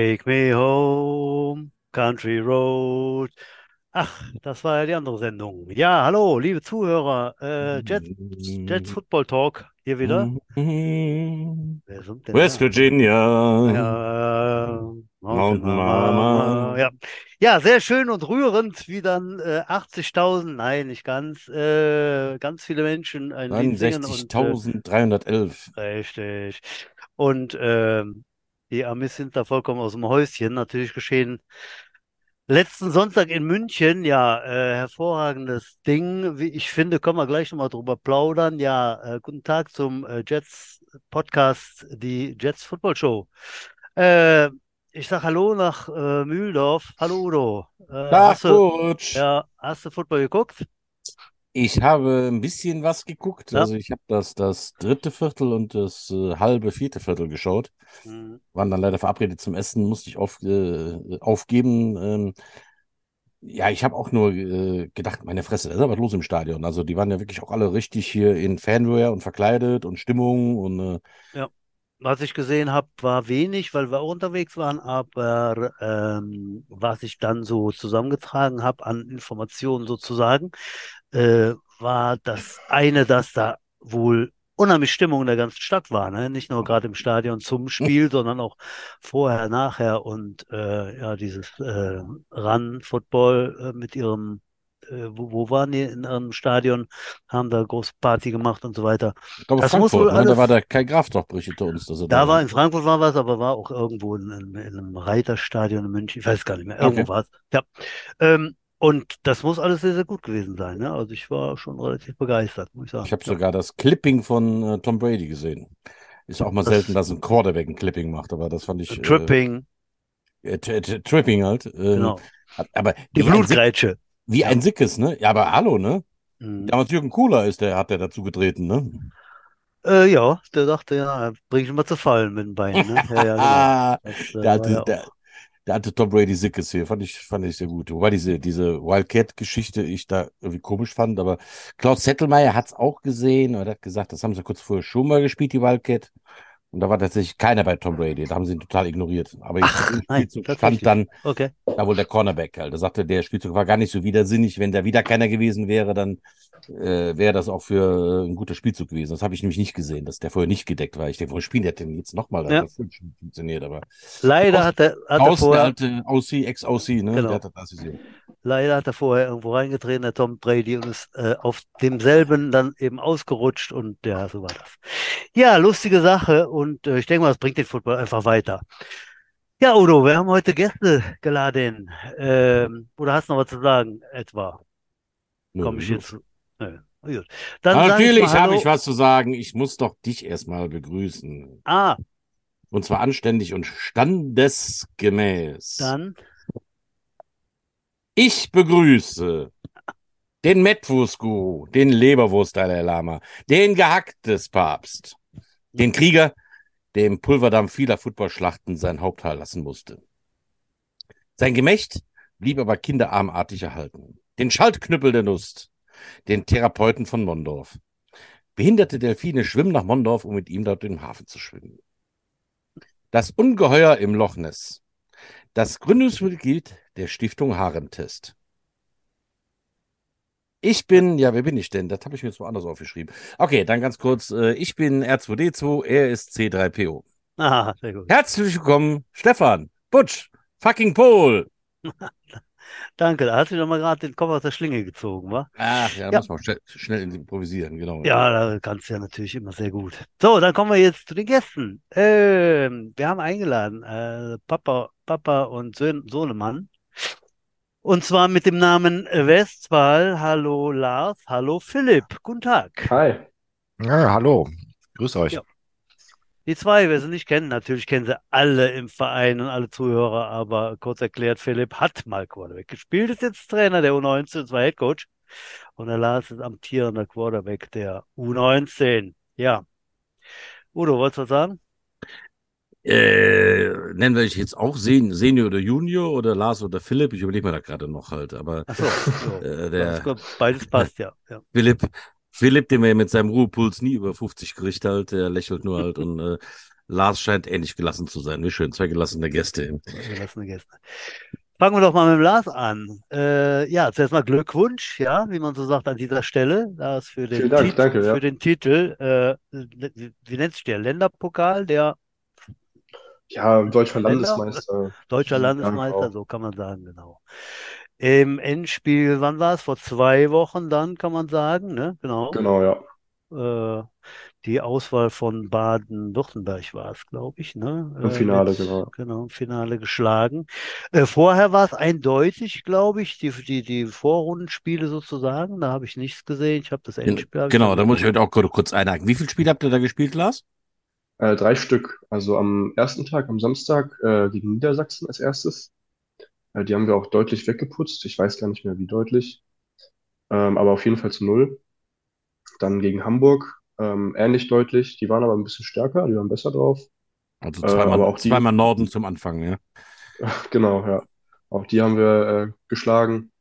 Take me home, country road. Ach, das war ja die andere Sendung. Ja, hallo, liebe Zuhörer. Äh, Jets, Jets Football Talk hier wieder. Denn West da? Virginia. Ja, Mountain Mountain Mama. Ja. ja, sehr schön und rührend, wie dann äh, 80.000, nein, nicht ganz, äh, ganz viele Menschen ein Lied singen und äh, 69.311. Richtig. Und ähm, die Amis sind da vollkommen aus dem Häuschen. Natürlich geschehen letzten Sonntag in München. Ja, äh, hervorragendes Ding. Wie ich finde, können wir gleich nochmal drüber plaudern. Ja, äh, guten Tag zum äh, Jets Podcast, die Jets Football Show. Äh, ich sag Hallo nach äh, Mühldorf. Hallo Udo. Äh, Tag, hast du, ja, hast du Football geguckt? Ich habe ein bisschen was geguckt. Ja. Also ich habe das, das dritte Viertel und das äh, halbe vierte Viertel geschaut. Hm. Waren dann leider verabredet zum Essen, musste ich auf, äh, aufgeben. Ähm, ja, ich habe auch nur äh, gedacht, meine Fresse, da ist ja was los im Stadion. Also die waren ja wirklich auch alle richtig hier in Fanwear und verkleidet und Stimmung und äh, Was ich gesehen habe, war wenig, weil wir auch unterwegs waren, aber ähm, was ich dann so zusammengetragen habe an Informationen sozusagen, äh, war das eine, dass da wohl unheimlich Stimmung in der ganzen Stadt war, ne? Nicht nur gerade im Stadion zum Spiel, sondern auch vorher, nachher und äh, ja, dieses äh, Run-Football äh, mit ihrem, äh, wo, wo waren die in ihrem Stadion, haben da große Party gemacht und so weiter. ich glaube Das muss wohl Frankfurt, ne? Da alles- war der Kai Graf doch berichtete uns, dass er Da war war. in Frankfurt war was, aber war auch irgendwo in, einem- in einem Reiterstadion in München. Ich weiß gar nicht mehr. Irgendwo Okay. war es. Ja. Ähm, und das muss alles sehr, sehr gut gewesen sein. Ne? Also ich war schon relativ begeistert, muss ich sagen. Ich habe Ja. sogar das Clipping von äh, Tom Brady gesehen. Ist auch mal Das- selten, dass ein Quarterback ein Clipping macht, aber das fand ich. äh, Tripping, Äh, t- Tripping halt. Ähm, genau. Aber Die Blutgrätsche. wie ein Sickes, ne? Ja, aber hallo, ne? Mhm. Damals Jürgen Kohler ist der, hat der dazu getreten, ne? Äh, ja, der dachte, ja, bring ich mal zu fallen mit dem Bein. Ne? Ja, ja, genau. Ah, Das, äh, der ja der. Der hatte Tom Brady Sickes hier, fand ich, fand ich sehr gut. Wobei diese, diese Wildcat-Geschichte ich da irgendwie komisch fand, aber Klaus Zettelmeier hat es auch gesehen und hat gesagt, das haben sie kurz vorher schon mal gespielt, die Wildcat. Und da war tatsächlich keiner bei Tom Brady, da haben sie ihn total ignoriert. Aber Spielzug tatsächlich. stand dann Okay. da wohl der Cornerback halt. Da sagte, der Spielzug war gar nicht so widersinnig. Wenn da wieder keiner gewesen wäre, dann äh, wäre das auch für äh, ein guter Spielzug gewesen. Das habe ich nämlich nicht gesehen, dass der vorher nicht gedeckt war. Ich denke, wo spielt der denn jetzt nochmal? Das Ja. hat voll schon funktioniert, aber Leider hat er, hat er Außen, der vorher, alte Aussie, Ex-Aussie, ne? Genau. Der hat das assisiert. leider hat er vorher irgendwo reingetreten, der Tom Brady, und ist äh, auf demselben dann eben ausgerutscht und ja, so war das. Ja, lustige Sache und äh, ich denke mal, das bringt den Football einfach weiter. Ja, Udo, wir haben heute Gäste geladen. Ähm, oder hast du noch was zu sagen, etwa? Nö, Komme ich jetzt? Nö. Gut. Dann natürlich habe ich was zu sagen. Ich muss doch dich erstmal begrüßen. Ah, Und zwar anständig und standesgemäß. dann. Ich begrüße den Mettwurstguru, den Leberwurst Dalai Lama, den Gehack des Papst, den Krieger, der im Pulverdampf vieler Footballschlachten sein Haupthaar lassen musste. Sein Gemächt blieb aber kinderarmartig erhalten. Den Schaltknüppel der Lust, den Therapeuten von Mondorf. Behinderte Delfine schwimmen nach Mondorf, um mit ihm dort im Hafen zu schwimmen. Das Ungeheuer im Loch Ness. Das Gründungsmitglied der Stiftung Haremtest. Ich bin, ja, wer bin ich denn? Das habe ich mir jetzt woanders aufgeschrieben. Okay, dann ganz kurz. äh, Ich bin R2D2, er ist C3PO. Ah, sehr gut. Herzlich willkommen, Stefan, Butsch, fucking Pol. Danke, da hast du doch mal gerade den Kopf aus der Schlinge gezogen, wa? Ach, ja, Ja. muss man schnell, schnell improvisieren, genau. Ja, da kannst du ja natürlich immer sehr gut. So, dann kommen wir jetzt zu den Gästen. Ähm, wir haben eingeladen, äh, Papa, Papa und Sohn, Sohnemann. Und zwar mit dem Namen Westphal. Hallo Lars, hallo Philipp. Guten Tag. Hi. Ja, hallo. Grüß euch. Ja. Die zwei, wer sie nicht kennen, natürlich kennen sie alle im Verein und alle Zuhörer, aber kurz erklärt, Philipp hat mal Quarterback gespielt, ist jetzt Trainer der U19, zwar Headcoach. Und der Lars ist amtierender Quarterback der U19. Ja. Udo, wolltest du was sagen? Äh, nennen wir dich jetzt auch Sen Senior oder Junior oder Lars oder Philipp? Ich überlege mir da gerade noch halt. Aber Achso, so. äh, der Beides, beides passt, ja. ja. Philipp, Philipp, den wir mit seinem Ruhepuls nie über 50 kriegt halt, der lächelt nur halt und äh, Lars scheint ähnlich gelassen zu sein. Wie schön, zwei gelassene Gäste. Zwei gelassene Gäste. Fangen wir doch mal mit dem Lars an. Äh, ja, zuerst mal Glückwunsch, ja, wie man so sagt an dieser Stelle. Lars für den, Vielen Dank, Tit- danke, ja. für den Titel. Äh, wie, wie nennt sich der? Länderpokal, der Ja, deutscher Länder? Landesmeister. deutscher Landesmeister, so kann man sagen, genau. Im Endspiel, wann war es? Vor zwei Wochen dann, kann man sagen, ne? Genau. Genau, ja. Äh, die Auswahl von Baden-Württemberg war es, glaube ich, ne? Im Äh, Finale, mit, genau. genau, im Finale geschlagen. Äh, vorher war es eindeutig, glaube ich, die, die, die Vorrundenspiele sozusagen. Da habe ich nichts gesehen. Ich habe das Endspiel. hab ich Genau, da muss ich heute auch kurz- kurz einhaken. Wie viele Spiele habt ihr da gespielt, Lars? Äh, drei Stück. Also am ersten Tag, am Samstag, äh, gegen Niedersachsen als erstes. Äh, die haben wir auch deutlich weggeputzt. Ich weiß gar nicht mehr, wie deutlich. Ähm, aber auf jeden Fall zu null. Dann gegen Hamburg, ähm, ähnlich deutlich. Die waren aber ein bisschen stärker, die waren besser drauf. Also Äh, zweimal, aber auch die- zweimal Norden zum Anfang, ja. Genau, ja. Auch die haben wir äh, geschlagen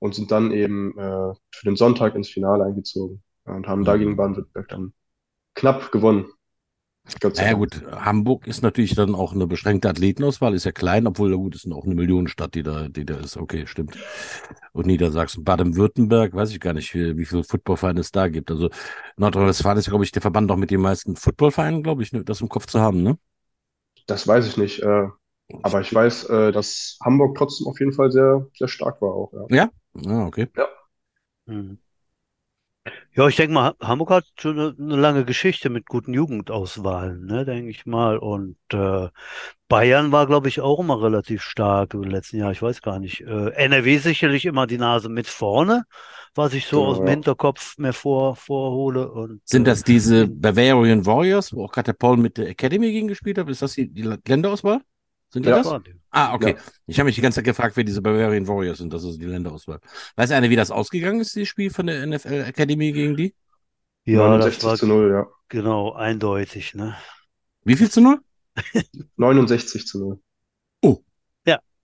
und sind dann eben äh, für den Sonntag ins Finale eingezogen und haben da gegen Baden-Württemberg dann knapp gewonnen. Gott sei Naja, gut, Hamburg ist natürlich dann auch eine beschränkte Athletenauswahl, ist ja klein, obwohl, gut, ist auch eine Millionenstadt, die da, die da ist. Okay, stimmt. Und Niedersachsen, Baden-Württemberg, weiß ich gar nicht, wie, wie viele Footballvereine es da gibt. Also Nordrhein-Westfalen ist, glaube ich, der Verband auch mit den meisten Footballvereinen, glaube ich, ne, das im Kopf zu haben, ne? Das weiß ich nicht. Äh, aber ich weiß, äh, dass Hamburg trotzdem auf jeden Fall sehr, sehr stark war auch. Ja. Ja? Ah, okay. Mhm. Ja, ich denke mal, Hamburg hat schon eine, eine lange Geschichte mit guten Jugendauswahlen, ne, denke ich mal. Und äh, Bayern war, glaube ich, auch immer relativ stark im letzten Jahr. Ich weiß gar nicht. Äh, NRW sicherlich immer die Nase mit vorne, was ich so Genau, aus dem ja. Hinterkopf mehr vor, vorhole. Und Sind äh, das diese Bavarian Warriors, wo auch gerade der Paul mit der Academy gegen gespielt hat? Ist das die, die Länderauswahl? Sind die Ja. das? Ah, okay. Ja. Ich habe mich die ganze Zeit gefragt, wer diese Bavarian Warriors sind. Das ist die Länderauswahl. Weiß einer, wie das ausgegangen ist, das Spiel von der NFL Academy gegen die? Ja, das 69 war zu 0, ja. genau eindeutig, ne? Wie viel zu null? 69 zu 0.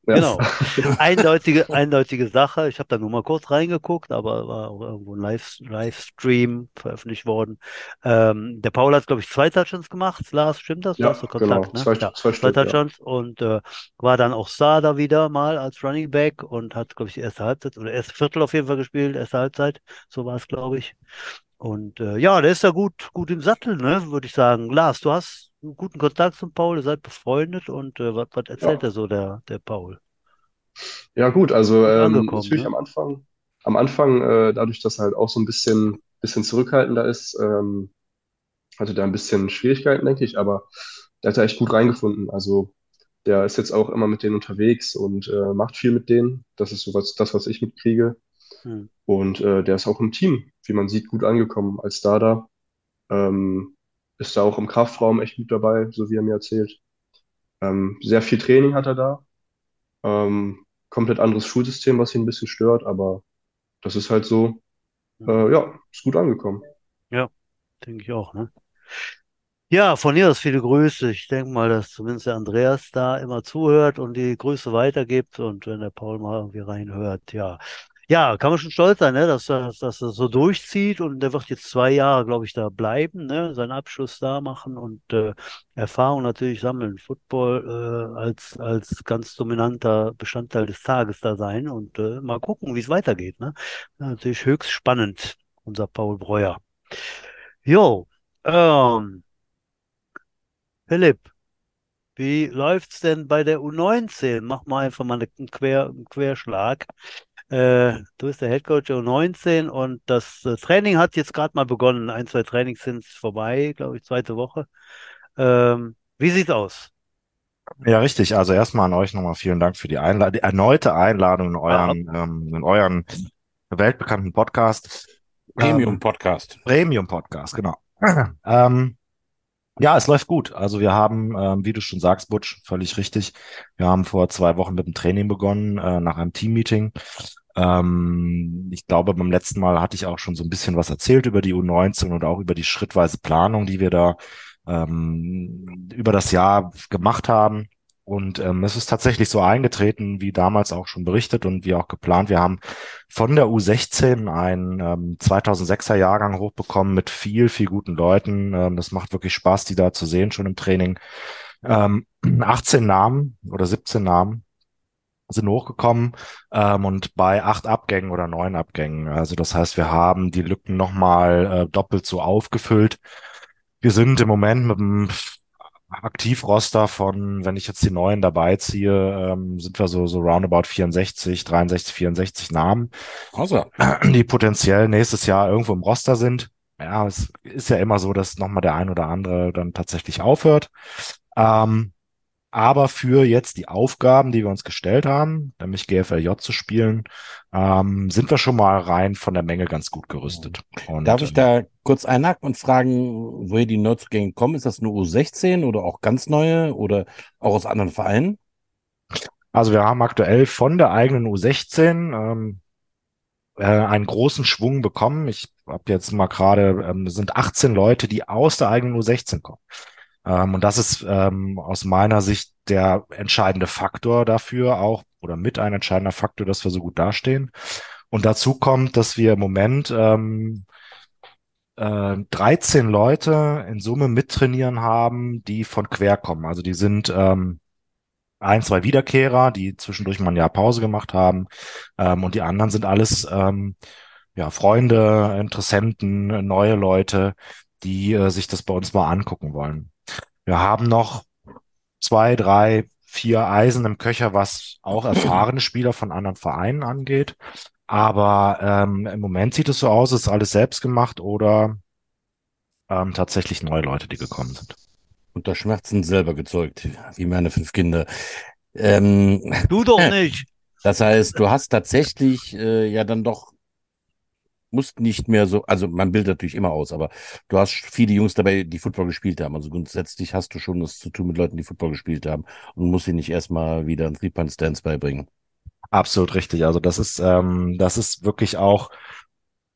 Ja, Ja. Genau. Eindeutige, eindeutige Sache. Ich habe da nur mal kurz reingeguckt, aber war auch irgendwo ein Live, Livestream veröffentlicht worden. Ähm, der Paul hat, glaube ich, zwei Touchdowns gemacht. Lars, stimmt das? Du Ja, hast so Kontakt, genau. ne? Zwei, Ja, zwei zwei Stück, ja. Touchdowns und äh, war dann auch Star da wieder mal als Running Back und hat, glaube ich, die erste Halbzeit oder erste Viertel auf jeden Fall gespielt, erste Halbzeit. So war es, glaube ich. Und äh, ja, der ist da gut, gut im Sattel, ne, würde ich sagen. Lars, du hast einen guten Kontakt zum Paul, ihr seid befreundet und äh, was, was erzählt Ja. er so, der, der Paul? Ja, gut, also ähm, natürlich ne? am Anfang, am Anfang, äh, dadurch, dass er halt auch so ein bisschen, bisschen zurückhaltender ist, ähm, hatte der ein bisschen Schwierigkeiten, denke ich, aber der hat da echt gut reingefunden. Also der ist jetzt auch immer mit denen unterwegs und äh, macht viel mit denen. Das ist so was, das, was ich mitkriege. Hm. Und äh, der ist auch im Team, wie man sieht, gut angekommen als Starter. Ähm, ist da auch im Kraftraum echt gut dabei, so wie er mir erzählt. Ähm, sehr viel Training hat er da. Ähm, komplett anderes Schulsystem, was ihn ein bisschen stört, aber das ist halt so, äh, ja, ist gut angekommen. Denke ich auch, ne? Ja, von hier aus viele Grüße. Ich denke mal, dass zumindest der Andreas da immer zuhört und die Grüße weitergibt und wenn der Paul mal irgendwie reinhört, ja. Ja, kann man schon stolz sein, ne, dass er, dass er so durchzieht und der wird jetzt zwei Jahre, glaube ich, da bleiben, ne, seinen Abschluss da machen und äh, Erfahrung natürlich sammeln, Football äh, als, als ganz dominanter Bestandteil des Tages da sein und äh, mal gucken, wie es weitergeht, ne. Natürlich höchst spannend, unser Paul Breuer. Jo, ähm, Philipp, wie läuft's denn bei der U19? Mach mal einfach mal einen, Quer, einen Querschlag. Äh, du bist der Headcoach der U19 und das äh, Training hat jetzt gerade mal begonnen. Ein, zwei Trainings sind vorbei, glaube ich, zweite Woche. Ähm, wie sieht's aus? Ja, richtig. Also erstmal an euch nochmal vielen Dank für die Einladung, die erneute Einladung in euren, ähm, in euren weltbekannten Podcast. Premium Ähm, Podcast. Premium Podcast, genau. ähm, ja, es läuft gut. Also wir haben, ähm, wie du schon sagst, Butch, völlig richtig. Wir haben vor zwei Wochen mit dem Training begonnen, äh, nach einem Teammeeting. Ähm, ich glaube, beim letzten Mal hatte ich auch schon so ein bisschen was erzählt über die U19 und auch über die schrittweise Planung, die wir da ähm, über das Jahr gemacht haben. Und ähm, es ist tatsächlich so eingetreten, wie damals auch schon berichtet und wie auch geplant. Wir haben von der U16 einen ähm, 2006er Jahrgang hochbekommen mit viel, viel guten Leuten. Ähm, das macht wirklich Spaß, die da zu sehen, schon im Training. Ähm, 18 Namen oder 17 Namen sind hochgekommen ähm, und bei acht Abgängen oder neun Abgängen. Also das heißt, wir haben die Lücken nochmal äh, doppelt so aufgefüllt. Wir sind im Moment mit einem Aktivroster von, wenn ich jetzt die neuen dabei ziehe, ähm, sind wir so, so roundabout 64, 63, 64 Namen, Also, die potenziell nächstes Jahr irgendwo im Roster sind. Ja, es ist ja immer so, dass nochmal der ein oder andere dann tatsächlich aufhört. Ähm, aber für jetzt die Aufgaben, die wir uns gestellt haben, nämlich GFLJ zu spielen, ähm, sind wir schon mal rein von der Menge ganz gut gerüstet. Und, darf ich ähm, da kurz einhaken und fragen, woher die Neuzugänge kommen? Ist das nur U16 oder auch ganz neue oder auch aus anderen Vereinen? Also wir haben aktuell von der eigenen U16 ähm, äh, einen großen Schwung bekommen. Ich habe jetzt mal gerade, ähm, es sind 18 Leute, die aus der eigenen U16 kommen. Ähm, und das ist ähm, aus meiner Sicht der entscheidende Faktor dafür auch oder mit ein entscheidender Faktor, dass wir so gut dastehen. Und dazu kommt, dass wir im Moment ähm, äh, 13 Leute in Summe mittrainieren haben, die von quer kommen. Also die sind ähm, ein, zwei Wiederkehrer, die zwischendurch mal ein Jahr Pause gemacht haben. Ähm, und die anderen sind alles ähm, ja, Freunde, Interessenten, neue Leute, die äh, sich das bei uns mal angucken wollen. Wir haben noch zwei, drei, vier Eisen im Köcher, was auch erfahrene Spieler von anderen Vereinen angeht. Aber ähm, im Moment sieht es so aus, es ist alles selbst gemacht oder ähm, tatsächlich neue Leute, die gekommen sind. Unter Schmerzen selber gezeugt, wie meine fünf Kinder. Ähm, Du doch nicht. das heißt, du hast tatsächlich äh, ja dann doch, musst nicht mehr so, also man bildet natürlich immer aus, aber du hast viele Jungs dabei, die Football gespielt haben. Also grundsätzlich hast du schon das zu tun mit Leuten, die Football gespielt haben und musst ihnen nicht erstmal wieder einen Three-Punt-Stance beibringen. Absolut richtig. Also das ist, ähm, das ist wirklich auch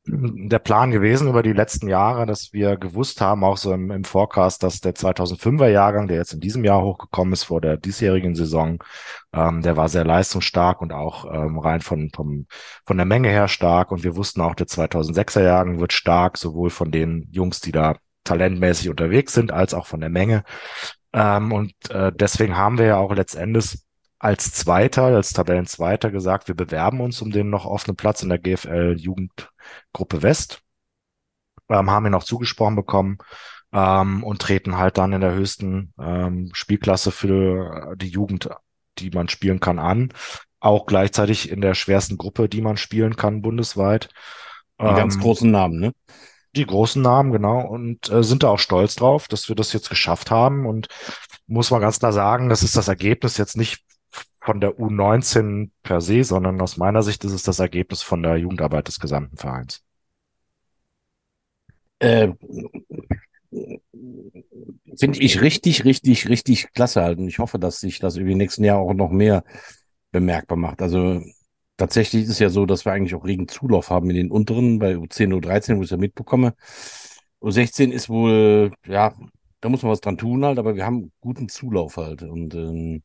der Plan gewesen über die letzten Jahre, dass wir gewusst haben, auch so im, im Forecast, dass der 2005er Jahrgang, der jetzt in diesem Jahr hochgekommen ist vor der diesjährigen Saison, ähm, der war sehr leistungsstark und auch ähm, rein von, vom, von der Menge her stark. Und wir wussten auch, der 2006er Jahrgang wird stark, sowohl von den Jungs, die da talentmäßig unterwegs sind, als auch von der Menge. Ähm, und äh, deswegen haben wir ja auch letztendlich als Zweiter, als Tabellenzweiter gesagt, wir bewerben uns um den noch offenen Platz in der GFL Jugendgruppe West. Ähm, haben ihn auch zugesprochen bekommen ähm, und treten halt dann in der höchsten ähm, Spielklasse für die Jugend, die man spielen kann, an. Auch gleichzeitig in der schwersten Gruppe, die man spielen kann bundesweit. Die ganz Ähm, großen Namen, ne? die großen Namen, genau, und äh, sind da auch stolz drauf, dass wir das jetzt geschafft haben. Und muss man ganz klar sagen, das ist das Ergebnis jetzt nicht von der U19 per se, sondern aus meiner Sicht ist es das Ergebnis von der Jugendarbeit des gesamten Vereins. Äh, Finde ich richtig, richtig, richtig klasse halt. Und ich hoffe, dass sich das über die nächsten Jahre auch noch mehr bemerkbar macht. Also tatsächlich ist es ja so, dass wir eigentlich auch regen Zulauf haben in den unteren, bei U10, U13, wo ich es ja mitbekomme. U16 ist wohl, ja, da muss man was dran tun halt, aber wir haben guten Zulauf halt. Und ähm,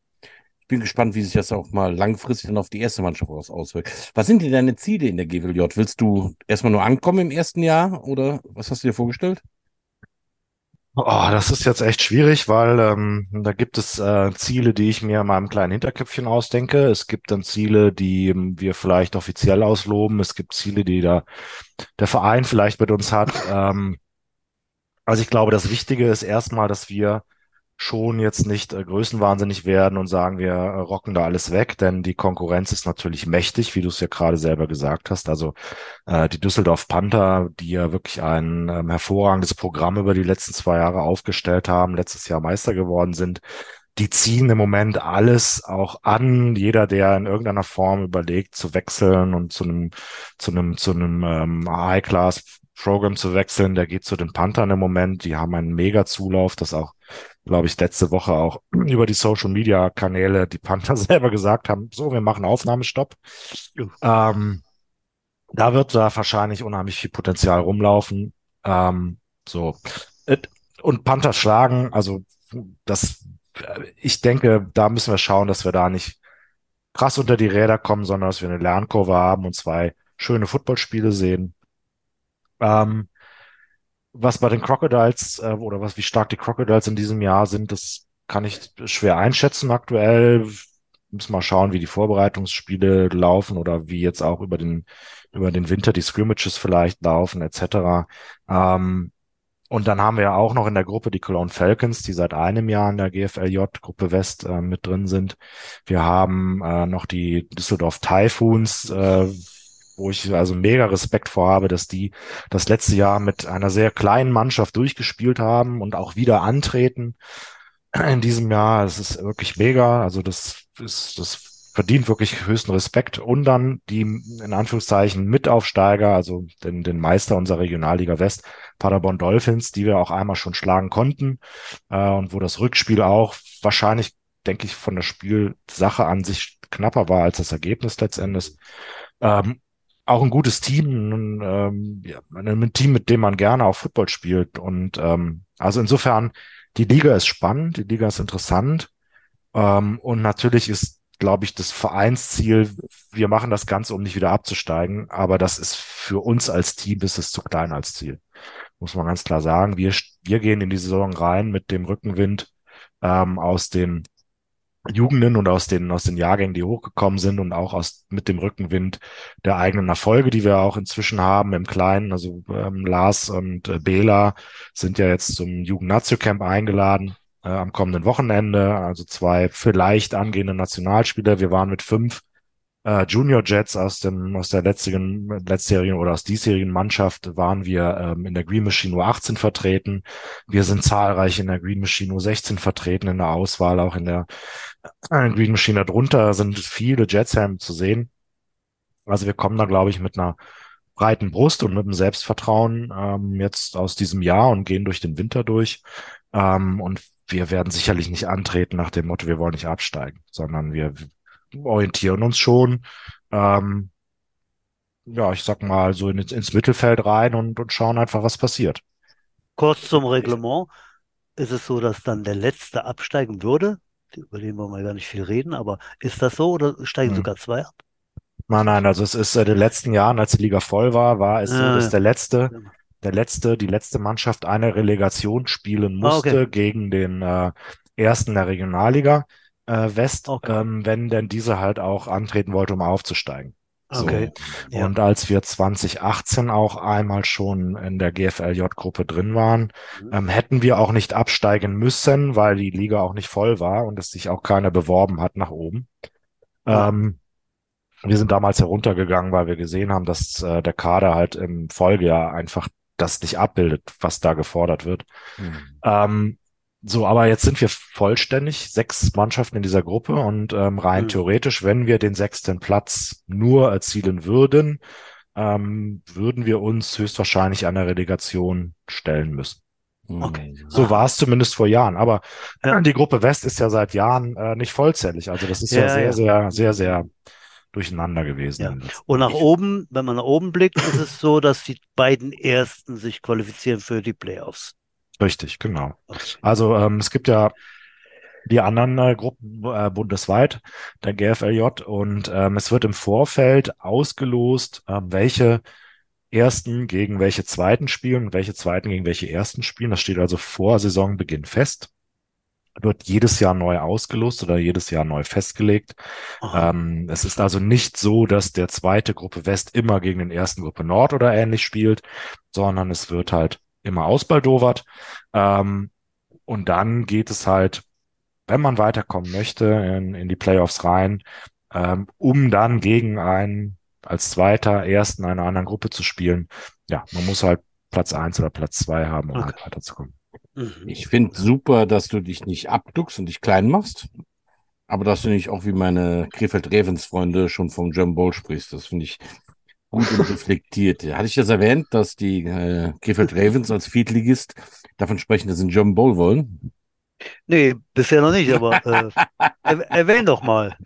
bin gespannt, wie sich das auch mal langfristig dann auf die erste Mannschaft aus auswirkt. Was sind denn deine Ziele in der GWJ? Willst du erstmal nur ankommen im ersten Jahr oder was hast du dir vorgestellt? Oh, das ist jetzt echt schwierig, weil ähm, da gibt es äh, Ziele, die ich mir in meinem kleinen Hinterköpfchen ausdenke. Es gibt dann Ziele, die ähm, wir vielleicht offiziell ausloben. Es gibt Ziele, die da der Verein vielleicht mit uns hat. Ähm, also ich glaube, das Wichtige ist erstmal, dass wir schon jetzt nicht äh, größenwahnsinnig werden und sagen, wir äh, rocken da alles weg, denn die Konkurrenz ist natürlich mächtig, wie du es ja gerade selber gesagt hast. Also äh, die Düsseldorf Panther, die ja wirklich ein ähm, hervorragendes Programm über die letzten zwei Jahre aufgestellt haben, letztes Jahr Meister geworden sind, die ziehen im Moment alles auch an. Jeder, der in irgendeiner Form überlegt zu wechseln und zu einem zu einem zu einem ähm, High-Class Programm zu wechseln, der geht zu den Panthern im Moment. Die haben einen mega Zulauf, das auch glaube ich, letzte Woche auch über die Social Media Kanäle die Panther selber gesagt haben, so, wir machen Aufnahmestopp. Ähm, da wird da wahrscheinlich unheimlich viel Potenzial rumlaufen. Ähm, so. Et- Und Panther schlagen, also das ich denke, da müssen wir schauen, dass wir da nicht krass unter die Räder kommen, sondern dass wir eine Lernkurve haben und zwei schöne Footballspiele sehen. Ähm, was bei den Crocodiles äh, oder was wie stark die Crocodiles in diesem Jahr sind, das kann ich schwer einschätzen aktuell. Müssen mal schauen, wie die Vorbereitungsspiele laufen oder wie jetzt auch über den über den Winter die Scrimmages vielleicht laufen etc. Ähm, und dann haben wir auch noch in der Gruppe die Cologne Falcons, die seit einem Jahr in der GFLJ Gruppe West äh, mit drin sind. Wir haben äh, noch die Düsseldorf Typhoons, äh, wo ich also mega Respekt vor habe, dass die das letzte Jahr mit einer sehr kleinen Mannschaft durchgespielt haben und auch wieder antreten in diesem Jahr. Es ist wirklich mega. Also das ist, das verdient wirklich höchsten Respekt. Und dann die, in Anführungszeichen, Mitaufsteiger, also den, den Meister unserer Regionalliga West, Paderborn Dolphins, die wir auch einmal schon schlagen konnten, äh, und wo das Rückspiel auch wahrscheinlich, denke ich, von der Spielsache an sich knapper war als das Ergebnis letztendlich. Ähm, auch ein gutes Team, ein, ähm, ja, ein Team, mit dem man gerne auch Football spielt. Und ähm, also insofern, die Liga ist spannend, die Liga ist interessant. Ähm, und natürlich ist, glaube ich, das Vereinsziel, wir machen das Ganze, um nicht wieder abzusteigen. Aber das ist für uns als Team, ist es zu klein als Ziel. Muss man ganz klar sagen. Wir, wir gehen in die Saison rein mit dem Rückenwind ähm, aus den Jugenden und aus den, aus den Jahrgängen, die hochgekommen sind und auch aus, mit dem Rückenwind der eigenen Erfolge, die wir auch inzwischen haben im Kleinen. Also ähm, Lars und äh, Bela sind ja jetzt zum Jugend-Nazio-Camp eingeladen äh, am kommenden Wochenende. Also zwei vielleicht angehende Nationalspieler. Wir waren mit fünf äh, Junior Jets aus dem aus der letztigen letztjährigen oder aus diesjährigen Mannschaft waren wir ähm, in der Green Machine U18 vertreten. Wir sind zahlreich in der Green Machine U16 vertreten in der Auswahl, auch in der äh, Green Machine darunter sind viele Jetshelme zu sehen. Also wir kommen da, glaube ich, mit einer breiten Brust und mit einem Selbstvertrauen ähm, jetzt aus diesem Jahr und gehen durch den Winter durch. Ähm, und wir werden sicherlich nicht antreten nach dem Motto, wir wollen nicht absteigen, sondern wir orientieren uns schon, ähm, ja, ich sag mal, so in, ins Mittelfeld rein und, und schauen einfach, was passiert. Kurz zum Reglement. Ist es so, dass dann der Letzte absteigen würde? Über den wollen wir gar nicht viel reden, aber ist das so oder steigen Hm. sogar zwei ab? Nein, nein, also es ist äh, in den letzten Jahren, als die Liga voll war, war es so, Ah, dass der letzte, der letzte, die letzte Mannschaft eine Relegation spielen Ah, musste okay. gegen den äh, ersten der Regionalliga äh, West, Okay. ähm, wenn denn diese halt auch antreten wollte, um aufzusteigen. So. Okay. Ja. Und als wir 2018 auch einmal schon in der GFLJ-Gruppe drin waren, Mhm. ähm, hätten wir auch nicht absteigen müssen, weil die Liga auch nicht voll war und es sich auch keiner beworben hat nach oben. Ah. Ähm, wir sind damals heruntergegangen, weil wir gesehen haben, dass äh, der Kader halt im Folgejahr einfach das nicht abbildet, was da gefordert wird. Hm. Ähm, so, aber jetzt sind wir vollständig, sechs Mannschaften in dieser Gruppe und ähm, rein Mhm. theoretisch, wenn wir den sechsten Platz nur erzielen würden, ähm, würden wir uns höchstwahrscheinlich an der Relegation stellen müssen. Okay. So Ah. war es zumindest vor Jahren. Aber Ja. die Gruppe West ist ja seit Jahren äh, nicht vollzählig. Also das ist ja, Ja, sehr, ja. sehr, sehr, sehr durcheinander gewesen. Und nach Jahren. oben, wenn man nach oben blickt, ist es so, dass die beiden Ersten sich qualifizieren für die Playoffs. Richtig, genau. Also ähm, es gibt ja die anderen äh, Gruppen äh, bundesweit, der GFLJ, und ähm, es wird im Vorfeld ausgelost, ähm, welche ersten gegen welche zweiten spielen und welche zweiten gegen welche ersten spielen. Das steht also vor Saisonbeginn fest. Wird jedes Jahr neu ausgelost oder jedes Jahr neu festgelegt. Ähm, es ist also nicht so, dass der zweite Gruppe West immer gegen den ersten Gruppe Nord oder ähnlich spielt, sondern es wird halt immer ausbaldowert. Ähm, und dann geht es halt, wenn man weiterkommen möchte, in, in die Playoffs rein, ähm, um dann gegen einen als Zweiter, Ersten einer anderen Gruppe zu spielen. Ja, man muss halt Platz eins oder Platz zwei haben, um Okay. halt weiterzukommen. Mhm. Ich finde super, dass du dich nicht abduckst und dich klein machst, aber dass du nicht auch wie meine Krefeld-Ravens-Freunde schon vom German Bowl sprichst. Das finde ich gut und reflektiert. Hatte ich das erwähnt, dass die äh, Krefeld Ravens als Viertligist davon sprechen, dass sie einen German Bowl wollen? Nee, bisher noch nicht, aber äh, er, erwähn doch mal.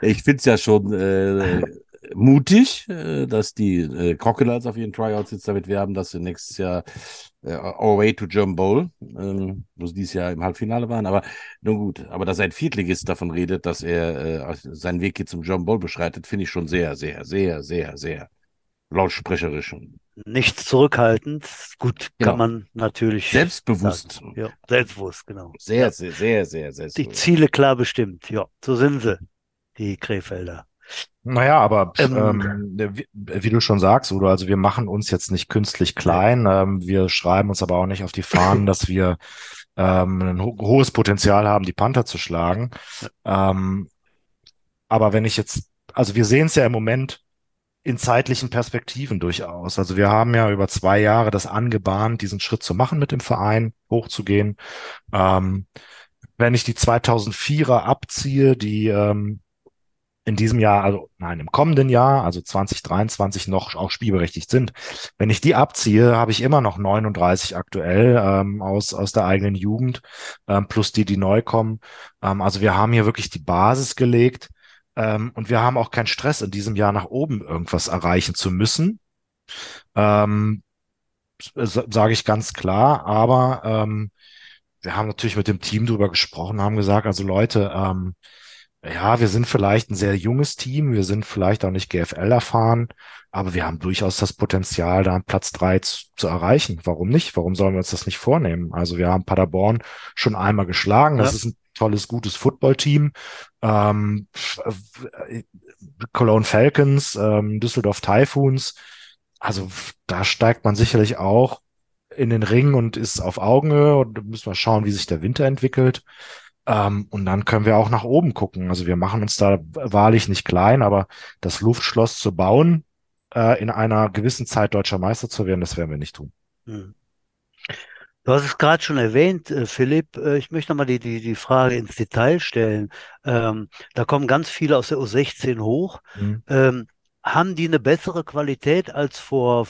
Ich finde es ja schon äh, mutig, äh, dass die äh, Crocodiles auf ihren Tryouts jetzt damit werben, dass sie nächstes Jahr äh, our way to German Bowl, ähm, wo sie dieses Jahr im Halbfinale waren. Aber nun gut, aber dass ein Viertligist davon redet, dass er äh, seinen Weg jetzt zum German Bowl beschreitet, finde ich schon sehr, sehr, sehr, sehr, sehr lautsprecherisch. Nichts zurückhaltend. Gut, Genau. kann man natürlich. Selbstbewusst. sagen. Ja, selbstbewusst, genau. Sehr, Ja. sehr, sehr, sehr, sehr. Die Ziele klar bestimmt. Ja, so sind sie, die Krefelder. Naja, aber Ähm, ähm, wie, wie du schon sagst, Udo, also wir machen uns jetzt nicht künstlich klein. Ähm, wir schreiben uns aber auch nicht auf die Fahnen, dass wir ähm, ein ho hohes Potenzial haben, die Panther zu schlagen. Ähm, aber wenn ich jetzt, also wir sehen es ja im Moment in zeitlichen Perspektiven durchaus. Also wir haben ja über zwei Jahre das angebahnt, diesen Schritt zu machen mit dem Verein, hochzugehen. Ähm, wenn ich die 2004er abziehe, die ähm, in diesem Jahr, also nein, im kommenden Jahr, also 2023 noch auch spielberechtigt sind. Wenn ich die abziehe, habe ich immer noch 39 aktuell ähm, aus, aus der eigenen Jugend, ähm, plus die, die neu kommen. Ähm, also wir haben hier wirklich die Basis gelegt ähm, und wir haben auch keinen Stress, in diesem Jahr nach oben irgendwas erreichen zu müssen. Ähm, Sage ich ganz klar, aber ähm, wir haben natürlich mit dem Team drüber gesprochen, haben gesagt, also Leute, ähm, ja, wir sind vielleicht ein sehr junges Team, wir sind vielleicht auch nicht GFL erfahren, aber wir haben durchaus das Potenzial, da einen Platz drei zu, zu erreichen. Warum nicht? Warum sollen wir uns das nicht vornehmen? Also wir haben Paderborn schon einmal geschlagen. Das Ja. ist ein tolles, gutes Footballteam. Ähm, Cologne Falcons, ähm, Düsseldorf Typhoons. Also da steigt man sicherlich auch in den Ring und ist auf Augenhöhe und da müssen wir schauen, wie sich der Winter entwickelt. Ähm, und dann können wir auch nach oben gucken. Also wir machen uns da wahrlich nicht klein, aber das Luftschloss zu bauen, äh, in einer gewissen Zeit deutscher Meister zu werden, das werden wir nicht tun. Hm. Du hast es gerade schon erwähnt, äh, Philipp. Äh, Ich möchte nochmal die, die, die Frage ins Detail stellen. Ähm, da kommen ganz viele aus der U16 hoch. Mhm. Ähm, haben die eine bessere Qualität als vor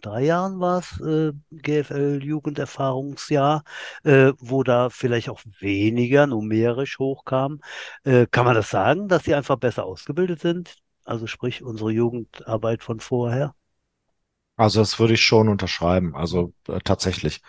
drei Jahren war es, äh, GFL-Jugenderfahrungsjahr, äh, wo da vielleicht auch weniger numerisch hochkam? Äh, kann man das sagen, dass sie einfach besser ausgebildet sind? Also sprich unsere Jugendarbeit von vorher? Also das würde ich schon unterschreiben. Also äh, tatsächlich.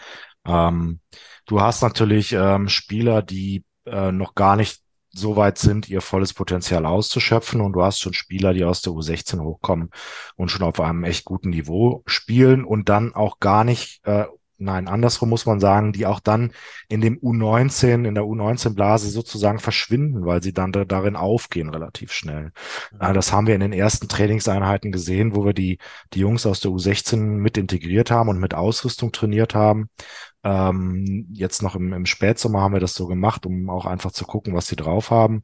Ähm, du hast natürlich ähm, Spieler, die äh, noch gar nicht so weit sind, ihr volles Potenzial auszuschöpfen. Und du hast schon Spieler, die aus der U16 hochkommen und schon auf einem echt guten Niveau spielen und dann auch gar nicht, äh, nein, andersrum muss man sagen, die auch dann in dem U19, in der U19-Blase sozusagen verschwinden, weil sie dann da, darin aufgehen relativ schnell. Das haben wir in den ersten Trainingseinheiten gesehen, wo wir die, die Jungs aus der U16 mit integriert haben und mit Ausrüstung trainiert haben. Ähm, jetzt noch im, im Spätsommer haben wir das so gemacht, um auch einfach zu gucken, was sie drauf haben.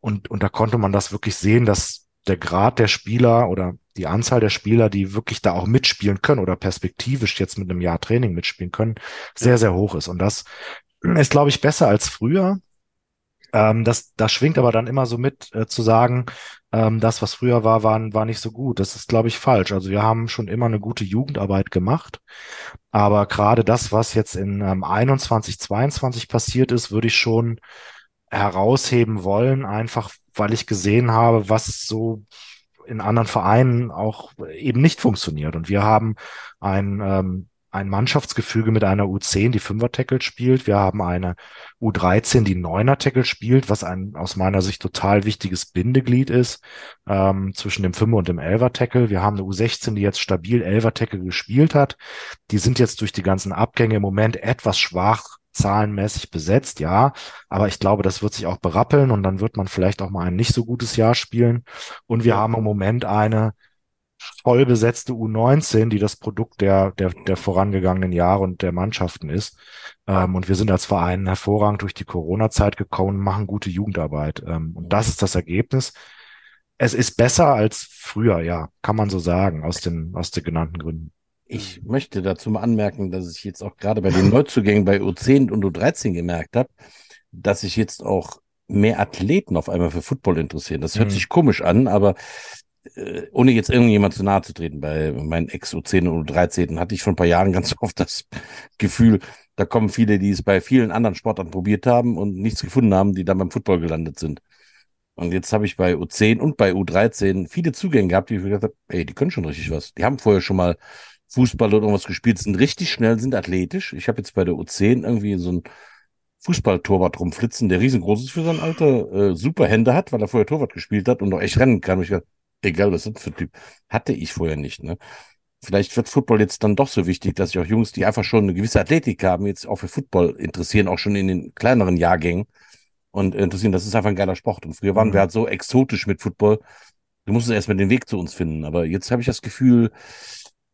Und, und da konnte man das wirklich sehen, dass der Grad der Spieler oder die Anzahl der Spieler, die wirklich da auch mitspielen können oder perspektivisch jetzt mit einem Jahr Training mitspielen können, sehr, sehr hoch ist. Und das ist, glaube ich, besser als früher. Ähm, das, das schwingt aber dann immer so mit, äh, zu sagen, ähm, das, was früher war, war, war nicht so gut. Das ist, glaube ich, falsch. Also wir haben schon immer eine gute Jugendarbeit gemacht. Aber gerade das, was jetzt in ähm, 21, 22 passiert ist, würde ich schon herausheben wollen, einfach weil ich gesehen habe, was so in anderen Vereinen auch eben nicht funktioniert. Und wir haben ein, ähm, ein Mannschaftsgefüge mit einer U10, die Fünfer-Tackle spielt. Wir haben eine U13, die Neuner-Tackle spielt, was ein aus meiner Sicht total wichtiges Bindeglied ist ähm, zwischen dem Fünfer und dem Elfer-Tackle. Wir haben eine U16, die jetzt stabil Elfer-Tackle gespielt hat. Die sind jetzt durch die ganzen Abgänge im Moment etwas schwach zahlenmäßig besetzt, ja, aber ich glaube, das wird sich auch berappeln und dann wird man vielleicht auch mal ein nicht so gutes Jahr spielen. Und wir haben im Moment eine voll besetzte U19, die das Produkt der, der, der vorangegangenen Jahre und der Mannschaften ist. Ähm, und wir sind als Verein hervorragend durch die Corona-Zeit gekommen und machen gute Jugendarbeit. Ähm, und das ist das Ergebnis. Es ist besser als früher, ja, kann man so sagen, aus den, aus den genannten Gründen. Ich möchte dazu mal anmerken, dass ich jetzt auch gerade bei den Neuzugängen bei U10 und U13 gemerkt habe, dass sich jetzt auch mehr Athleten auf einmal für Football interessieren. Das hört Mhm. sich komisch an, aber äh, ohne jetzt irgendjemand zu nahe zu treten, bei meinen Ex-U10 und U13 hatte ich vor ein paar Jahren ganz oft das Gefühl, da kommen viele, die es bei vielen anderen Sportarten probiert haben und nichts gefunden haben, die dann beim Football gelandet sind. Und jetzt habe ich bei U10 und bei U13 viele Zugänge gehabt, die ich gedacht habe, ey, die können schon richtig was. Die haben vorher schon mal Fußball oder irgendwas gespielt, sind richtig schnell, sind athletisch. Ich habe jetzt bei der U10 irgendwie so ein Fußballtorwart rumflitzen, der riesengroß ist für sein Alter, äh, super Hände hat, weil er vorher Torwart gespielt hat und noch echt rennen kann. Und ich dachte, egal, was sind für Typ. Hatte ich vorher nicht, ne? Vielleicht wird Football jetzt dann doch so wichtig, dass sich auch Jungs, die einfach schon eine gewisse Athletik haben, jetzt auch für Football interessieren, auch schon in den kleineren Jahrgängen und interessieren. Das ist einfach ein geiler Sport. Und früher waren Mhm. wir halt so exotisch mit Football. Du musstest erstmal den Weg zu uns finden. Aber jetzt habe ich das Gefühl,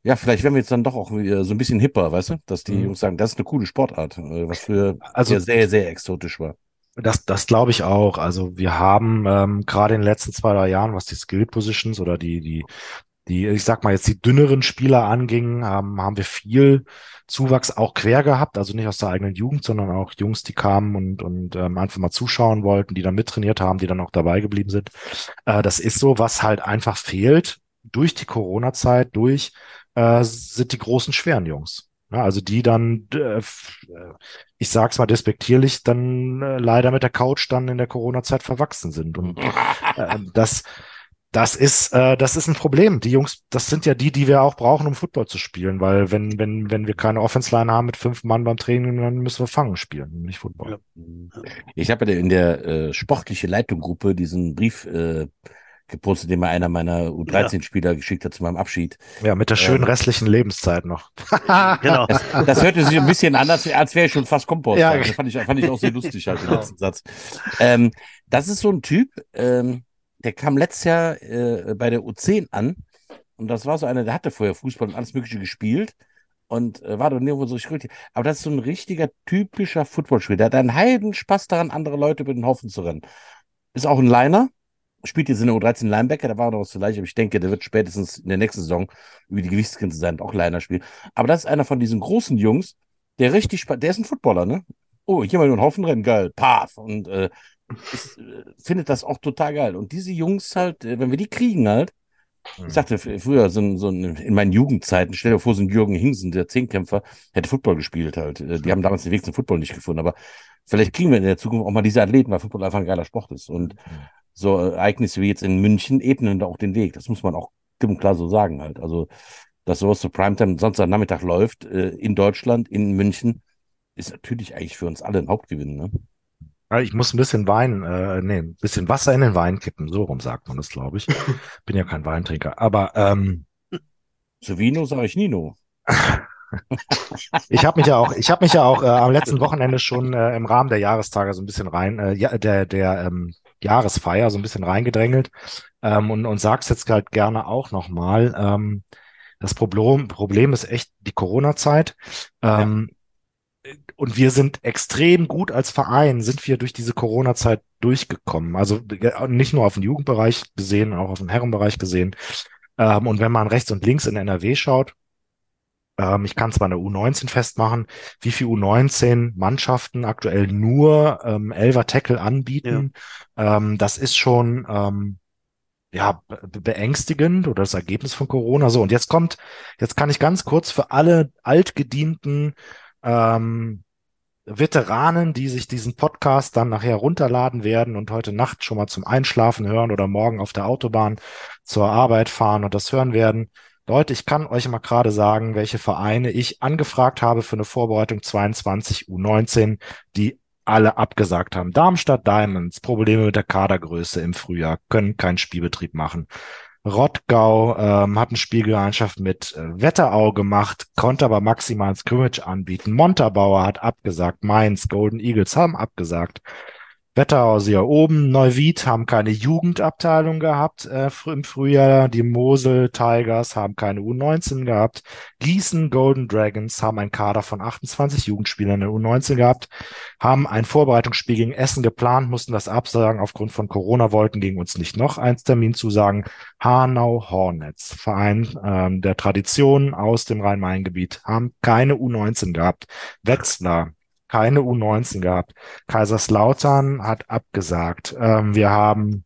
ja, vielleicht werden wir jetzt dann doch auch wieder so ein bisschen hipper, weißt du? Dass die Mhm. Jungs sagen, das ist eine coole Sportart, äh, was früher Also- sehr, sehr, sehr exotisch war. Das, das glaube ich auch. Also wir haben ähm, gerade in den letzten zwei, drei Jahren, was die Skill Positions oder die, die, die, ich sag mal jetzt die dünneren Spieler anging, haben, haben wir viel Zuwachs auch quer gehabt, also nicht aus der eigenen Jugend, sondern auch Jungs, die kamen und, und ähm, einfach mal zuschauen wollten, die dann mittrainiert haben, die dann auch dabei geblieben sind. Äh, das ist so, was halt einfach fehlt durch die Corona-Zeit, durch äh, sind die großen, schweren Jungs. Ja, also die dann, äh, äh, ich sag's mal despektierlich, dann äh, leider mit der Couch dann in der Corona-Zeit verwachsen sind. Und äh, das, das ist, äh, das ist ein Problem. Die Jungs, das sind ja die, die wir auch brauchen, um Football zu spielen, weil wenn, wenn, wenn wir keine Offense-Line haben mit fünf Mann beim Training, dann müssen wir Fangen spielen, nicht Football. Ich habe ja in der äh, sportliche Leitungsgruppe diesen Brief äh, gepostet, den mir einer meiner U13-Spieler geschickt hat zu meinem Abschied. Ja, mit der schönen Ähm. restlichen Lebenszeit noch. Genau. Das hörte sich ein bisschen an, als, als wäre ich schon fast Kompost. Ja. Das fand ich, fand ich auch so lustig halt, den letzten Satz. Ähm, das ist so ein Typ, ähm, der kam letztes Jahr äh, bei der U10 an und das war so einer, der hatte vorher Fußball und alles Mögliche gespielt und äh, war doch nirgendwo so richtig. Aber das ist so ein richtiger, typischer Footballspieler. Der hat einen heiden Spaß daran, andere Leute über den Haufen zu rennen. Ist auch ein Liner, spielt jetzt in der U13 Linebacker, da war noch so leicht, aber ich denke, der wird spätestens in der nächsten Saison über die Gewichtsgrenze sein und auch Liner spielen. Aber das ist einer von diesen großen Jungs, der richtig Spaß, der ist ein Footballer, ne? Oh, hier mal nur einen Haufen rennen, geil, paf. Und äh, ist, äh, findet das auch total geil. Und diese Jungs halt, äh, wenn wir die kriegen halt, ich sagte f- früher, so, ein- so in meinen Jugendzeiten, stell dir vor, so ein Jürgen Hingsen, der Zehnkämpfer, hätte Football gespielt halt. Äh, Die haben damals den Weg zum Football nicht gefunden, aber vielleicht kriegen wir in der Zukunft auch mal diese Athleten, weil Football einfach ein geiler Sport ist. Und so Ereignisse wie jetzt in München ebnen da auch den Weg. Das muss man auch klipp und klar so sagen halt. Also, dass sowas zu Primetime Samstagnachmittag läuft, äh, in Deutschland, in München, ist natürlich eigentlich für uns alle ein Hauptgewinn, ne? Ja, Ich muss ein bisschen Wein, äh, nee, ein bisschen Wasser in den Wein kippen. So rum sagt man das, glaube ich. Bin ja kein Weintrinker. Aber ähm, Zu Vino sage ich Nino. ich habe mich ja auch, ich habe mich ja auch äh, am letzten Wochenende schon äh, im Rahmen der Jahrestage so ein bisschen rein, äh, ja, der der ähm, Jahresfeier so ein bisschen reingedrängelt ähm, und und sag's jetzt halt gerne auch nochmal. Ähm, das Problem Problem ist echt die Corona-Zeit. Ähm, Und wir sind extrem gut als Verein, sind wir durch diese Corona-Zeit durchgekommen. Also nicht nur auf den Jugendbereich gesehen, auch auf den Herrenbereich gesehen. Ähm, und wenn man rechts und links in NRW schaut, ähm, ich kann zwar eine U19 festmachen, wie viel U19-Mannschaften aktuell nur ähm, Elfer Tackle anbieten, ähm, das ist schon ähm, ja be beängstigend oder das Ergebnis von Corona. So, und jetzt kommt, jetzt kann ich ganz kurz für alle altgedienten ähm, Veteranen, die sich diesen Podcast dann nachher runterladen werden und heute Nacht schon mal zum Einschlafen hören oder morgen auf der Autobahn zur Arbeit fahren und das hören werden. Leute, ich kann euch mal gerade sagen, welche Vereine ich angefragt habe für eine Vorbereitung 22 U19, die alle abgesagt haben. Darmstadt Diamonds, Probleme mit der Kadergröße im Frühjahr, können keinen Spielbetrieb machen. Rottgau ähm, hat eine Spielgemeinschaft mit äh, Wetterau gemacht, konnte aber maximal Scrimmage anbieten. Montabaur hat abgesagt, Mainz, Golden Eagles haben abgesagt. Wetterau hier oben, Neuwied haben keine Jugendabteilung gehabt äh, im Frühjahr. Die Mosel Tigers haben keine U19 gehabt. Gießen Golden Dragons haben einen Kader von 28 Jugendspielern in der U19 gehabt, haben ein Vorbereitungsspiel gegen Essen geplant, mussten das absagen aufgrund von Corona, wollten gegen uns nicht noch einen Termin zusagen. Hanau Hornets, Verein ähm, der Tradition aus dem Rhein-Main-Gebiet, haben keine U19 gehabt. Wetzlar, keine U19 gehabt. Kaiserslautern hat abgesagt. Ähm, wir haben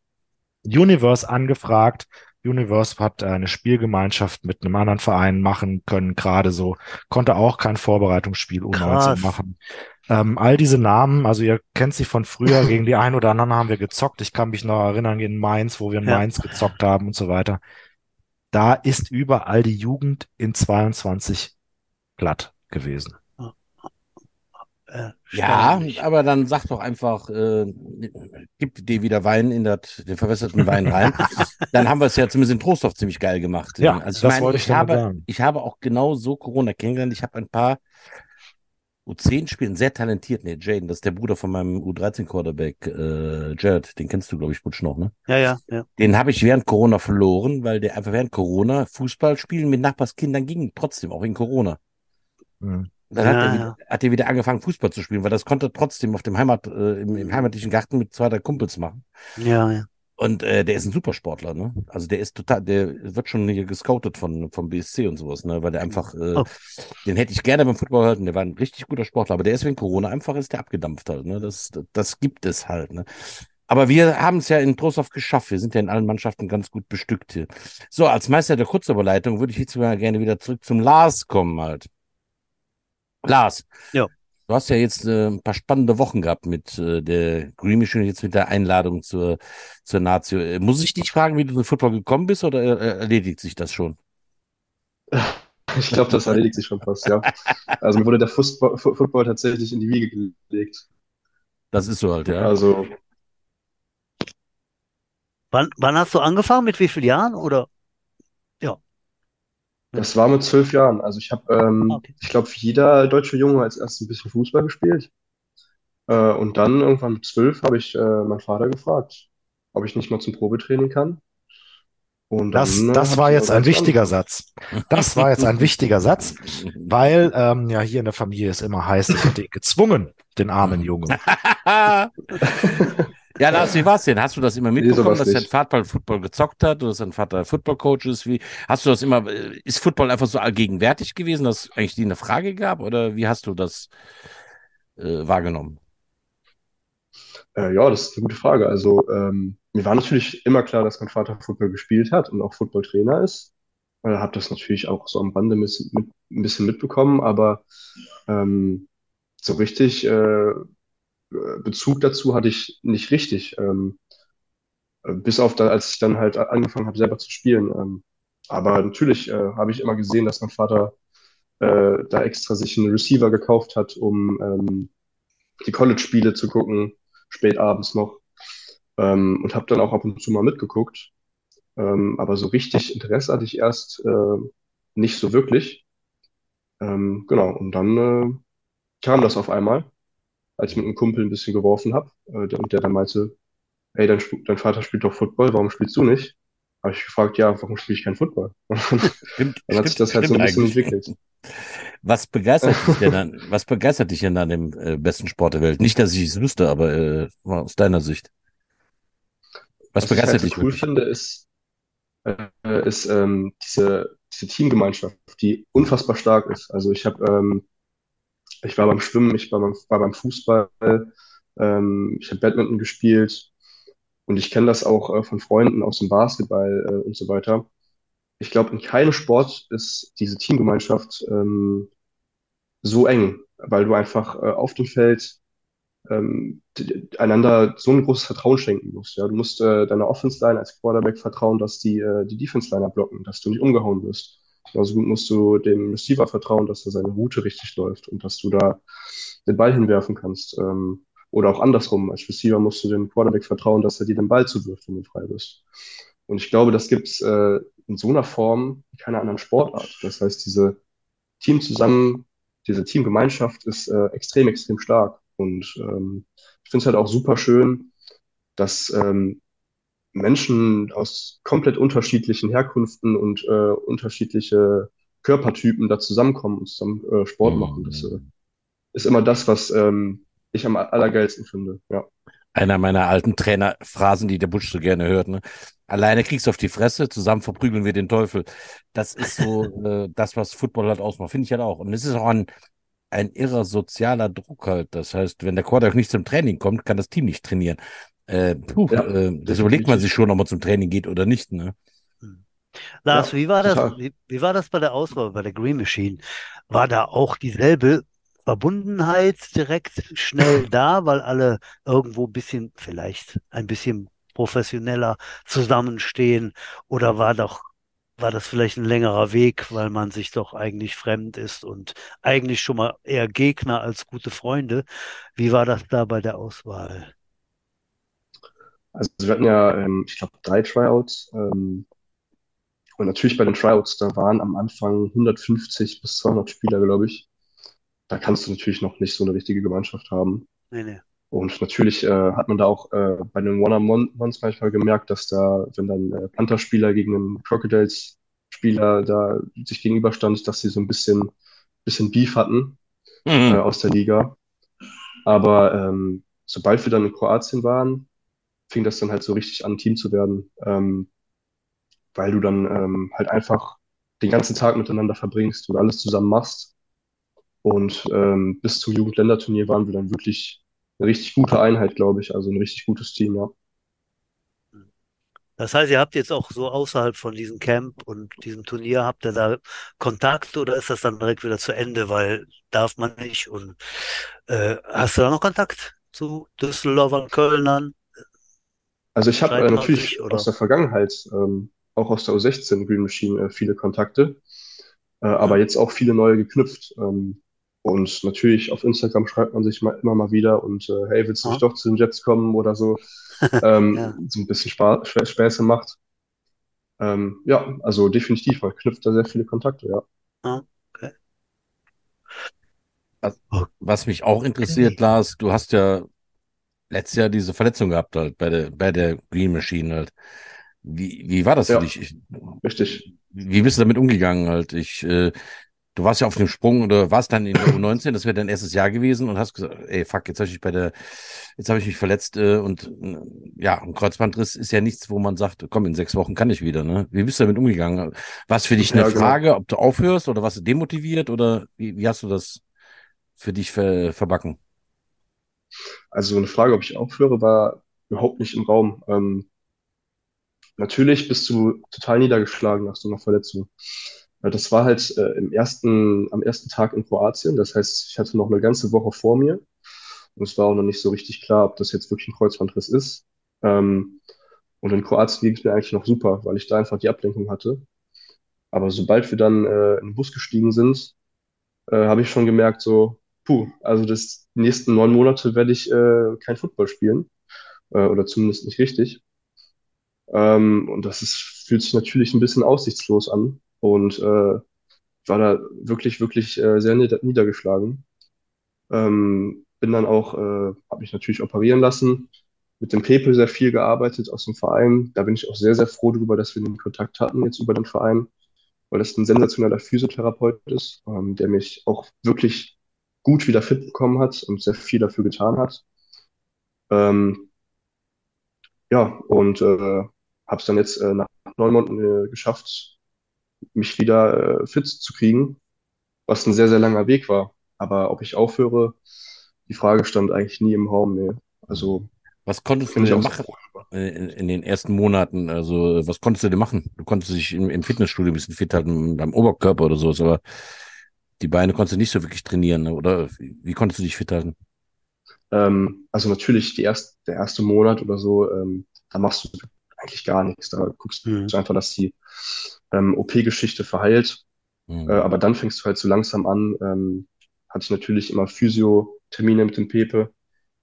Universe angefragt. Universe hat eine Spielgemeinschaft mit einem anderen Verein machen können, gerade so, konnte auch kein Vorbereitungsspiel U19 Krass. machen. Ähm, all diese Namen, also ihr kennt sie von früher, gegen die einen oder anderen haben wir gezockt. Ich kann mich noch erinnern in Mainz, wo wir in Ja. Mainz gezockt haben und so weiter. Da ist überall die Jugend in 22 glatt gewesen. Äh, Ja, aber dann sag doch einfach, äh, gib dir wieder Wein in das, den verwässerten Wein rein. dann haben wir es ja zumindest in Trostorf ziemlich geil gemacht. Ja, also ich das meine, wollte ich ich habe, sagen. ich habe auch genau so Corona kennengelernt. Ich habe ein paar U10 spielen, sehr talentiert. Nee, Jaden, das ist der Bruder von meinem U13-Quarterback, äh, Jared. Den kennst du, glaube ich, Butch noch, ne? Ja, ja, ja. Den habe ich während Corona verloren, weil der einfach während Corona Fußball spielen mit Nachbarskindern ging, trotzdem, auch in Corona. Hm. Dann Ja, hat, er ja. wieder, hat er wieder angefangen, Fußball zu spielen, weil das konnte er trotzdem auf dem Heimat, äh, im, im heimatlichen Garten mit zwei, drei Kumpels machen. Ja, ja. Und äh, der ist ein Supersportler, ne? Also der ist total, der wird schon hier gescoutet von vom BSC und sowas, ne? Weil der einfach, äh, Oh. den hätte ich gerne beim Football gehalten. Der war ein richtig guter Sportler, aber der ist wegen Corona einfach ist der abgedampft halt, ne? Das, das gibt es halt, ne? Aber wir haben es ja in Trostorf geschafft. Wir sind ja in allen Mannschaften ganz gut bestückt hier. So, als Meister der Kurzüberleitung würde ich jetzt mal gerne wieder zurück zum Lars kommen halt. Lars. Ja. Du hast ja jetzt äh, ein paar spannende Wochen gehabt mit äh, der Greenish und jetzt mit der Einladung zur, zur Nazio. Äh, muss ich dich fragen, wie du zum Football gekommen bist oder äh, erledigt sich das schon? Ich glaube, das erledigt sich schon fast, ja. Also mir wurde der Fußball, Fu- Football tatsächlich in die Wiege gelegt. Das ist so halt, ja. Also Wann, wann hast du angefangen? Mit wie vielen Jahren? Oder? Das war mit zwölf Jahren. Also ich habe, ähm, Okay. ich glaube, jeder deutsche Junge als erstes ein bisschen Fußball gespielt. Äh, und dann irgendwann mit zwölf habe ich äh, meinen Vater gefragt, ob ich nicht mal zum Probetraining kann. Und Das, dann, äh, das war ich jetzt ein wichtiger angefangen. Satz. Das war jetzt ein wichtiger Satz, weil ähm, ja hier in der Familie es immer heißt, ich hätte ihn gezwungen, den armen Jungen. ja, Lars, wie war's denn? Hast du das immer Nee, mitbekommen, sowas dass dein. Vater Football gezockt hat oder dass dein Vater Football-Coach ist? Wie, hast du das immer, äh, ist Football einfach so allgegenwärtig gewesen, dass es eigentlich die eine Frage gab oder wie hast du das äh, wahrgenommen? Äh, ja, das ist eine gute Frage. Also ähm, mir war natürlich immer klar, dass mein Vater Football gespielt hat und auch Footballtrainer ist. Äh, habe das natürlich auch so am Rande ein bisschen, mit, ein bisschen mitbekommen, aber ähm, so richtig äh, Bezug dazu hatte ich nicht richtig. Ähm, äh, bis auf da, als ich dann halt angefangen habe, selber zu spielen. Ähm, aber natürlich äh, habe ich immer gesehen, dass mein Vater äh, da extra sich einen Receiver gekauft hat, um ähm, die College-Spiele zu gucken, spät abends noch. Ähm, und habe dann auch ab und zu mal mitgeguckt. Ähm, aber so richtig Interesse hatte ich erst äh, nicht so wirklich. Ähm, genau, und dann äh, kam das auf einmal, als ich mit einem Kumpel ein bisschen geworfen habe äh, und der dann meinte, ey, dein, dein Vater spielt doch Football, warum spielst du nicht? Habe ich gefragt, ja, warum spiele ich kein Football? Und Stimmt, dann hat sich das halt so ein bisschen eigentlich. entwickelt. Was begeistert dich denn an, was begeistert dich denn an dem äh, besten Sport der Welt? Nicht, dass ich es wüsste, aber äh, aus deiner Sicht. Was Was ich halt begeistert dich cool wirklich? finde, ist, äh, ist ähm, diese, diese Teamgemeinschaft, die unfassbar stark ist. Also ich habe, ähm, ich war beim Schwimmen, ich war beim, war beim Fußball, ähm, ich habe Badminton gespielt und ich kenne das auch äh, von Freunden aus dem Basketball äh, und so weiter. Ich glaube, in keinem Sport ist diese Teamgemeinschaft ähm, so eng, weil du einfach äh, auf dem Feld ähm, einander so ein großes Vertrauen schenken musst. Ja, du musst äh, deiner Offense-Line als Quarterback vertrauen, dass die äh, die Defense-Liner blocken, dass du nicht umgehauen wirst. Genauso gut musst du dem Receiver vertrauen, dass er seine Route richtig läuft und dass du da den Ball hinwerfen kannst. Ähm, oder auch andersrum. Als Receiver musst du dem Quarterback vertrauen, dass er dir den Ball zuwirft, wenn du frei bist. Und ich glaube, das gibt's äh, in so einer Form in keiner anderen Sportart. Das heißt, diese Team zusammen, diese Teamgemeinschaft ist äh, extrem, extrem stark. Und ähm, ich finde es halt auch super schön, dass ähm, Menschen aus komplett unterschiedlichen Herkünften und äh, unterschiedliche Körpertypen da zusammenkommen und zusammen äh, Sport machen. Das äh, ist immer das, was ähm, ich am allergeilsten finde. Ja. Einer meiner alten Trainerphrasen, die der Butch so gerne hört. Ne? Alleine kriegst du auf die Fresse, zusammen verprügeln wir den Teufel. Das ist so äh, das, was Football halt ausmacht. Finde ich halt auch. Und es ist auch ein, ein irrer sozialer Druck halt. Das heißt, wenn der Quarterback nicht zum Training kommt, kann das Team nicht trainieren. Äh, puh, Ja, äh, das überlegt man sich schon, ob man zum Training geht oder nicht. Ne? Lars, Ja, wie war das, wie, wie war das bei der Auswahl, bei der Green Machine? War da auch dieselbe Verbundenheit direkt schnell da, weil alle irgendwo ein bisschen, vielleicht ein bisschen professioneller zusammenstehen? Oder war doch, war das vielleicht ein längerer Weg, weil man sich doch eigentlich fremd ist und eigentlich schon mal eher Gegner als gute Freunde? Wie war das da bei der Auswahl? Also wir hatten ja, ähm, ich glaube, drei Tryouts. Ähm, und natürlich bei den Tryouts, da waren am Anfang 150 bis 200 Spieler, glaube ich. Da kannst du natürlich noch nicht so eine richtige Gemeinschaft haben. Nee, nee. Und natürlich äh, hat man da auch äh, bei den One-on-Ones manchmal gemerkt, dass da, wenn dann äh, Panther-Spieler gegen einen Crocodiles-Spieler da sich gegenüberstand, dass sie so ein bisschen, bisschen Beef hatten äh, Mhm. aus der Liga. Aber ähm, sobald wir dann in Kroatien waren, fing das dann halt so richtig an, Team zu werden, ähm, weil du dann ähm, halt einfach den ganzen Tag miteinander verbringst und alles zusammen machst. Und ähm, bis zum Jugendländerturnier waren wir dann wirklich eine richtig gute Einheit, glaube ich. Also ein richtig gutes Team, ja. Das heißt, ihr habt jetzt auch so außerhalb von diesem Camp und diesem Turnier, habt ihr da Kontakt oder ist das dann direkt wieder zu Ende, weil darf man nicht? Und äh, hast du da noch Kontakt zu Düsseldorfern, Kölnern, Also ich habe äh, 23 natürlich aus oder? der Vergangenheit, ähm, auch aus der U16 Green Machine, äh, viele Kontakte, äh, aber jetzt auch viele neue geknüpft. Ähm, und natürlich auf Instagram schreibt man sich mal, immer mal wieder und äh, hey, willst du nicht Ah, doch zu den Jets kommen oder so, ja, ähm, so ein bisschen Spa Spä- Späße macht. Ähm, ja, also definitiv, man knüpft da sehr viele Kontakte, ja. ah, okay. Was, was mich auch interessiert, Okay. Lars, du hast ja letztes Jahr diese Verletzung gehabt halt bei der, bei der Green Machine halt. Wie, wie war das für Ja, dich? Ich, richtig. wie bist du damit umgegangen halt? Ich, äh, du warst ja auf dem Sprung oder warst dann in der U19, das wäre dein erstes Jahr gewesen und hast gesagt, ey, fuck, jetzt habe ich mich bei der, jetzt habe ich mich verletzt äh, und äh, ja, ein Kreuzbandriss ist ja nichts, wo man sagt, komm, in sechs Wochen kann ich wieder, ne? Wie bist du damit umgegangen? War es für dich eine Ja, genau. Frage, ob du aufhörst oder warst du demotiviert oder wie, wie hast du das für dich ver, verbacken? Also eine Frage, ob ich aufhöre, war überhaupt nicht im Raum. Ähm, natürlich bist du total niedergeschlagen nach so einer Verletzung. Das war halt äh, im ersten, am ersten Tag in Kroatien. Das heißt, ich hatte noch eine ganze Woche vor mir und es war auch noch nicht so richtig klar, ob das jetzt wirklich ein Kreuzbandriss ist. Ähm, und in Kroatien ging es mir eigentlich noch super, weil ich da einfach die Ablenkung hatte. Aber sobald wir dann äh, in den Bus gestiegen sind, äh, habe ich schon gemerkt, so, puh, also das die nächsten neun Monate werde ich äh, kein Football spielen, äh, oder zumindest nicht richtig. Ähm, und das ist, fühlt sich natürlich ein bisschen aussichtslos an und äh, war da wirklich, wirklich äh, sehr nieder niedergeschlagen. Ähm, bin dann auch, äh, habe mich natürlich operieren lassen, mit dem Pepe sehr viel gearbeitet aus dem Verein. Da bin ich auch sehr, sehr froh darüber, dass wir den Kontakt hatten jetzt über den Verein, weil das ein sensationeller Physiotherapeut ist, ähm, der mich auch wirklich gut wieder fit bekommen hat und sehr viel dafür getan hat. Ähm, ja, und äh, habe es dann jetzt äh, nach neun Monaten äh, geschafft, mich wieder äh, fit zu kriegen, was ein sehr, sehr langer Weg war. Aber ob ich aufhöre, die Frage stand eigentlich nie im Raum. Nee. Also Was konntest du denn machen in, in den ersten Monaten? Also, was konntest du denn machen? Du konntest dich im, im Fitnessstudio ein bisschen fit halten, beim Oberkörper oder sowas, aber die Beine konntest du nicht so wirklich trainieren, ne? Oder wie, wie konntest du dich fit halten? Ähm, also natürlich die erst, der erste Monat oder so, ähm, da machst du eigentlich gar nichts. Da guckst Hm. du einfach, dass die ähm, OP-Geschichte verheilt. Äh, Hm. aber dann fängst du halt so langsam an. Ähm, hatte ich natürlich immer Physio-Termine mit dem Pepe,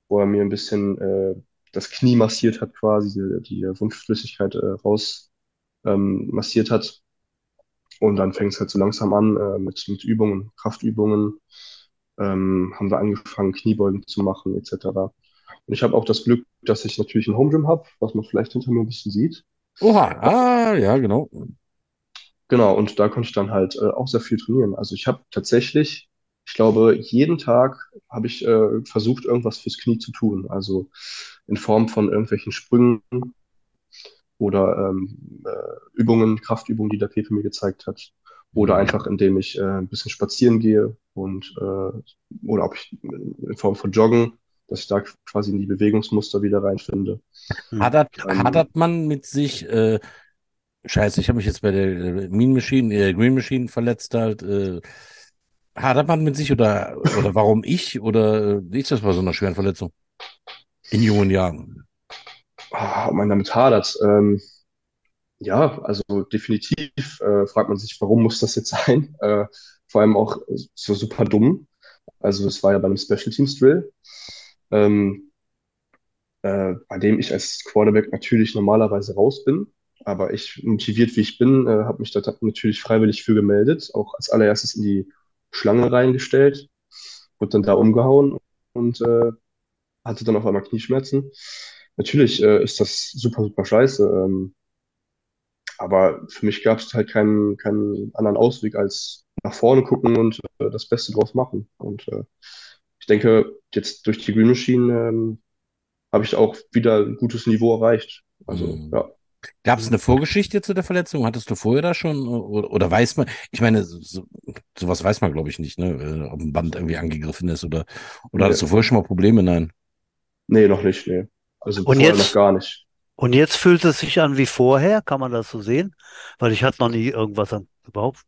wo er mir ein bisschen äh, das Knie massiert hat, quasi, die, die Wundflüssigkeit äh, raus ähm, massiert hat. Und dann fängt es halt so langsam an äh, mit, mit Übungen, Kraftübungen. Ähm, haben wir angefangen, Kniebeugen zu machen, etc. Und ich habe auch das Glück, dass ich natürlich ein Home Gym habe, was man vielleicht hinter mir ein bisschen sieht. Oha, ah, ja, genau. Genau, und da konnte ich dann halt äh, auch sehr viel trainieren. Also ich habe tatsächlich, ich glaube, jeden Tag habe ich äh, versucht, irgendwas fürs Knie zu tun. Also in Form von irgendwelchen Sprüngen oder ähm, äh, Übungen, Kraftübungen, die der Pepe mir gezeigt hat. Oder Hm. einfach, indem ich äh, ein bisschen spazieren gehe und äh, oder ob ich in Form von Joggen, dass ich da quasi in die Bewegungsmuster wieder reinfinde. Hm. Hadert, Ähm, hadert man mit sich, äh, Scheiße, ich habe mich jetzt bei der äh, Mean Machine, äh, Green Machine verletzt halt. Äh, hadert man mit sich oder, oder warum ich? Oder wie ist das bei so einer schweren Verletzung? In jungen Jahren. Ah, ob man damit hadert. Ähm, ja, also definitiv äh, fragt man sich, warum muss das jetzt sein? Äh, vor allem auch so super dumm. Also es war ja bei einem Special Teams Drill, ähm, äh, bei dem ich als Quarterback natürlich normalerweise raus bin. Aber ich, motiviert wie ich bin, äh, habe mich da natürlich freiwillig für gemeldet, auch als allererstes in die Schlange reingestellt, wurde dann da umgehauen und äh, hatte dann auf einmal Knieschmerzen. Natürlich äh, ist das super, super scheiße. Ähm, aber für mich gab es halt keinen, keinen anderen Ausweg als nach vorne gucken und äh, das Beste draus machen. Und äh, ich denke, jetzt durch die Green Machine ähm, habe ich auch wieder ein gutes Niveau erreicht. Also, Mhm. ja. Gab es eine Vorgeschichte zu der Verletzung? Hattest du vorher da schon oder, oder weiß man? Ich meine, so, sowas weiß man, glaube ich, nicht, ne? Äh, Ob ein Band irgendwie angegriffen ist oder oder hattest du vorher schon mal Probleme? Nein. Nee, noch nicht, nee. Also Und vorher jetzt- noch gar nicht. Und jetzt fühlt es sich an wie vorher, kann man das so sehen? Weil ich hatte noch nie irgendwas am, überhaupt,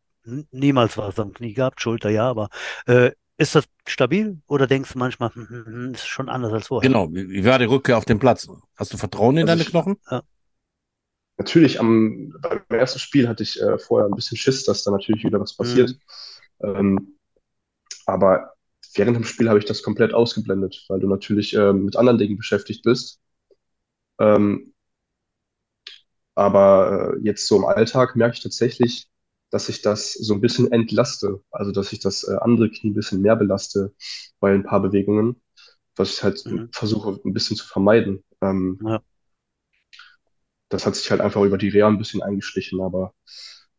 niemals was am Knie gehabt, Schulter ja, aber äh, ist das stabil oder denkst du manchmal, hm, hm, hm, ist schon anders als vorher? Genau. Wie, war die Rückkehr auf den Platz? Hast du Vertrauen in Also deine ich- Knochen? Natürlich, am, beim ersten Spiel hatte ich äh, vorher ein bisschen Schiss, dass da natürlich wieder was passiert. Ähm, aber während dem Spiel habe ich das komplett ausgeblendet, weil du natürlich ähm, mit anderen Dingen beschäftigt bist. Ähm, aber äh, jetzt so im Alltag merke ich tatsächlich, dass ich das so ein bisschen entlaste. Also, dass ich das äh, andere Knie ein bisschen mehr belaste bei ein paar Bewegungen, was ich halt Mhm. versuche ein bisschen zu vermeiden. Ähm, Ja. das hat sich halt einfach über die Reha ein bisschen eingeschlichen, aber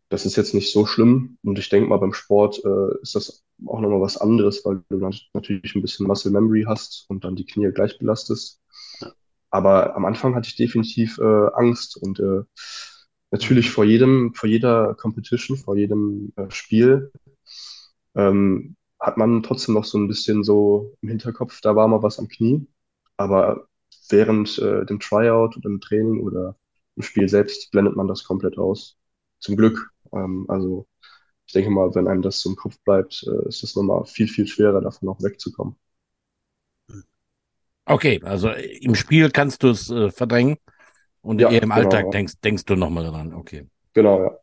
das ist jetzt nicht so schlimm. Und ich denke mal, beim Sport äh, ist das auch nochmal was anderes, weil du dann natürlich ein bisschen Muscle Memory hast und dann die Knie gleich belastest. Aber am Anfang hatte ich definitiv äh, Angst und äh, natürlich vor jedem, vor jeder Competition, vor jedem äh, Spiel ähm, hat man trotzdem noch so ein bisschen so im Hinterkopf, da war mal was am Knie. Aber während äh, dem Tryout oder im Training oder im Spiel selbst blendet man das komplett aus. Zum Glück. Ähm, also ich denke mal, wenn einem das so im Kopf bleibt, äh, ist es nochmal viel, viel schwerer, davon auch wegzukommen. Okay, also im Spiel kannst du es äh, verdrängen und Ja, eher im genau, Alltag ja. denkst, denkst du nochmal dran. Okay. Genau, ja.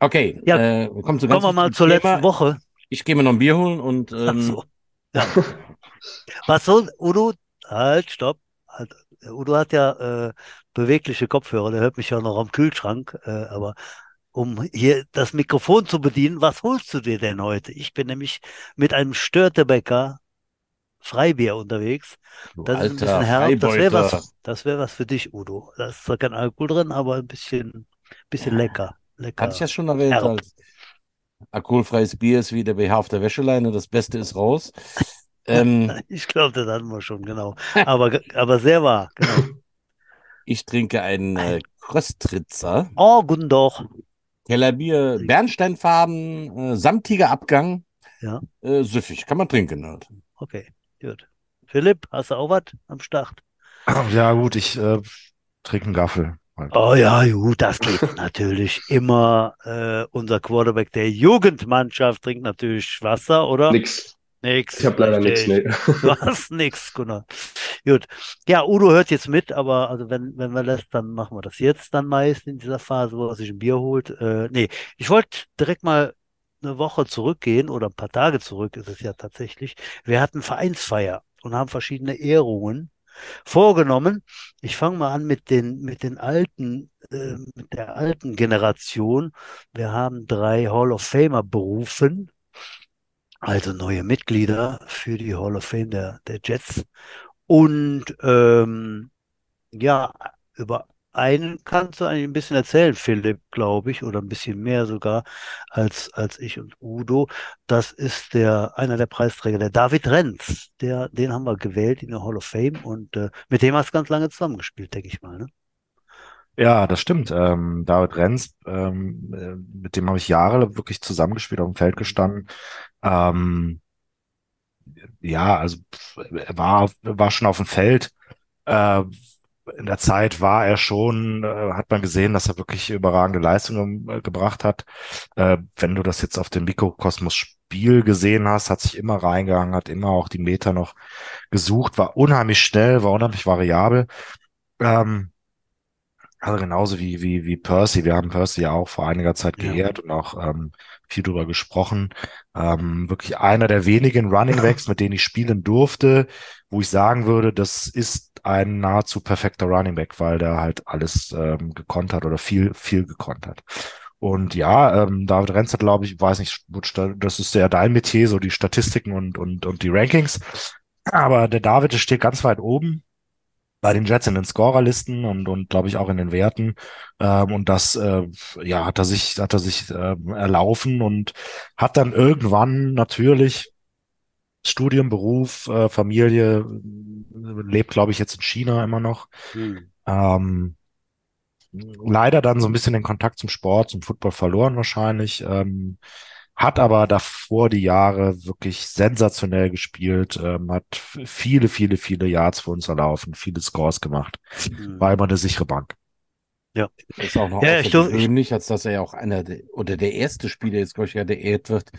Okay, Ja, äh, wir kommen zu ganz Kommen wir mal zur letzten Thema. Woche. Ich gehe mir noch ein Bier holen und Ach ähm, so. Ja. Was soll, Udo, halt, stopp. Halt. Udo hat ja äh, bewegliche Kopfhörer, der hört mich ja noch am Kühlschrank, äh, aber um hier das Mikrofon zu bedienen, was holst du dir denn heute? Ich bin nämlich mit einem Störtebäcker Freibier unterwegs. du Das ist ein bisschen herb. Das wäre was, das wäre was für dich, Udo. Da ist zwar kein Alkohol drin, aber ein bisschen, bisschen lecker. Lecker. Hatte ich das schon erwähnt, als alkoholfreies Bier ist wie der BH auf der Wäscheleine, das Beste ist raus. Ähm, Ich glaube, das hatten wir schon, genau. Aber, aber sehr wahr, genau. ich trinke einen äh, Kröstritzer, Oh, guten Tag. Kellerbier, Bernsteinfarben, äh, samtiger Abgang, Ja. äh, süffig, kann man trinken. Halt. Okay, gut. Philipp, hast du auch was am Start? Ja, gut, ich äh, trinke einen Gaffel. Halt. Oh ja, gut, das geht natürlich immer. Äh, unser Quarterback der Jugendmannschaft trinkt natürlich Wasser, oder? Nix. Nix. Ich habe leider nichts, nee. Du hast nix, Gunnar. Gut. Ja, Udo hört jetzt mit, aber also wenn, wenn wir das, dann machen wir das jetzt dann meist in dieser Phase, wo er sich ein Bier holt. Äh, nee, ich wollte direkt mal eine Woche zurückgehen oder ein paar Tage zurück ist es ja tatsächlich. Wir hatten Vereinsfeier und haben verschiedene Ehrungen vorgenommen. Ich fange mal an mit den, mit den alten, äh, mit der alten Generation. Wir haben drei Hall of Famer berufen, also neue Mitglieder für die Hall of Fame der, der Jets. Und ähm, ja, über einen kannst du eigentlich ein bisschen erzählen, Philipp, glaube ich, oder ein bisschen mehr sogar als, als ich und Udo. Das ist der, einer der Preisträger, der David Renz. Der, den haben wir gewählt in der Hall of Fame und äh, mit dem hast du ganz lange zusammengespielt, denke ich mal. Ne? Ja, das stimmt. Ähm, David Renz, ähm, äh, mit dem habe ich Jahre wirklich zusammengespielt, auf dem Feld gestanden. Ähm, ja, also er war, war schon auf dem Feld, äh, in der Zeit war er schon, äh, hat man gesehen, dass er wirklich überragende Leistungen äh, gebracht hat. Äh, wenn du das jetzt auf dem Mikrokosmos Spiel gesehen hast, hat sich immer reingegangen, hat immer auch die Meter noch gesucht, war unheimlich schnell, war unheimlich variabel. Ähm, also genauso wie, wie, wie Percy. Wir haben Percy ja auch vor einiger Zeit Ja. geehrt und auch ähm, viel drüber gesprochen. Ähm, wirklich einer der wenigen Running Backs, mit denen ich spielen durfte, wo ich sagen würde, das ist ein nahezu perfekter Running Back, weil der halt alles ähm, gekonnt hat oder viel, viel gekonnt hat. Und ja, ähm, David Renz hat, glaube ich, weiß nicht, das ist ja dein Metier, so die Statistiken und, und, und die Rankings. Aber der David, steht ganz weit oben bei den Jets in den Scorerlisten und, und glaube ich auch in den Werten. Ähm, und das äh, ja, hat er sich, hat er sich ähm, erlaufen und hat dann irgendwann natürlich Studium, Beruf, äh, Familie, lebt, glaube ich, jetzt in China immer noch. Hm. Ähm, leider dann so ein bisschen den Kontakt zum Sport, zum Football verloren wahrscheinlich. Ähm, hat aber davor die Jahre wirklich sensationell gespielt, ähm, hat viele, viele, viele Yards für uns erlaufen, viele Scores gemacht. Hm. War immer eine sichere Bank. Ist auch noch Ja, ich glaub, ich- außergewöhnlich, als dass er ja auch einer der, oder der erste Spieler jetzt, glaube ich, ja, der geehrt wird,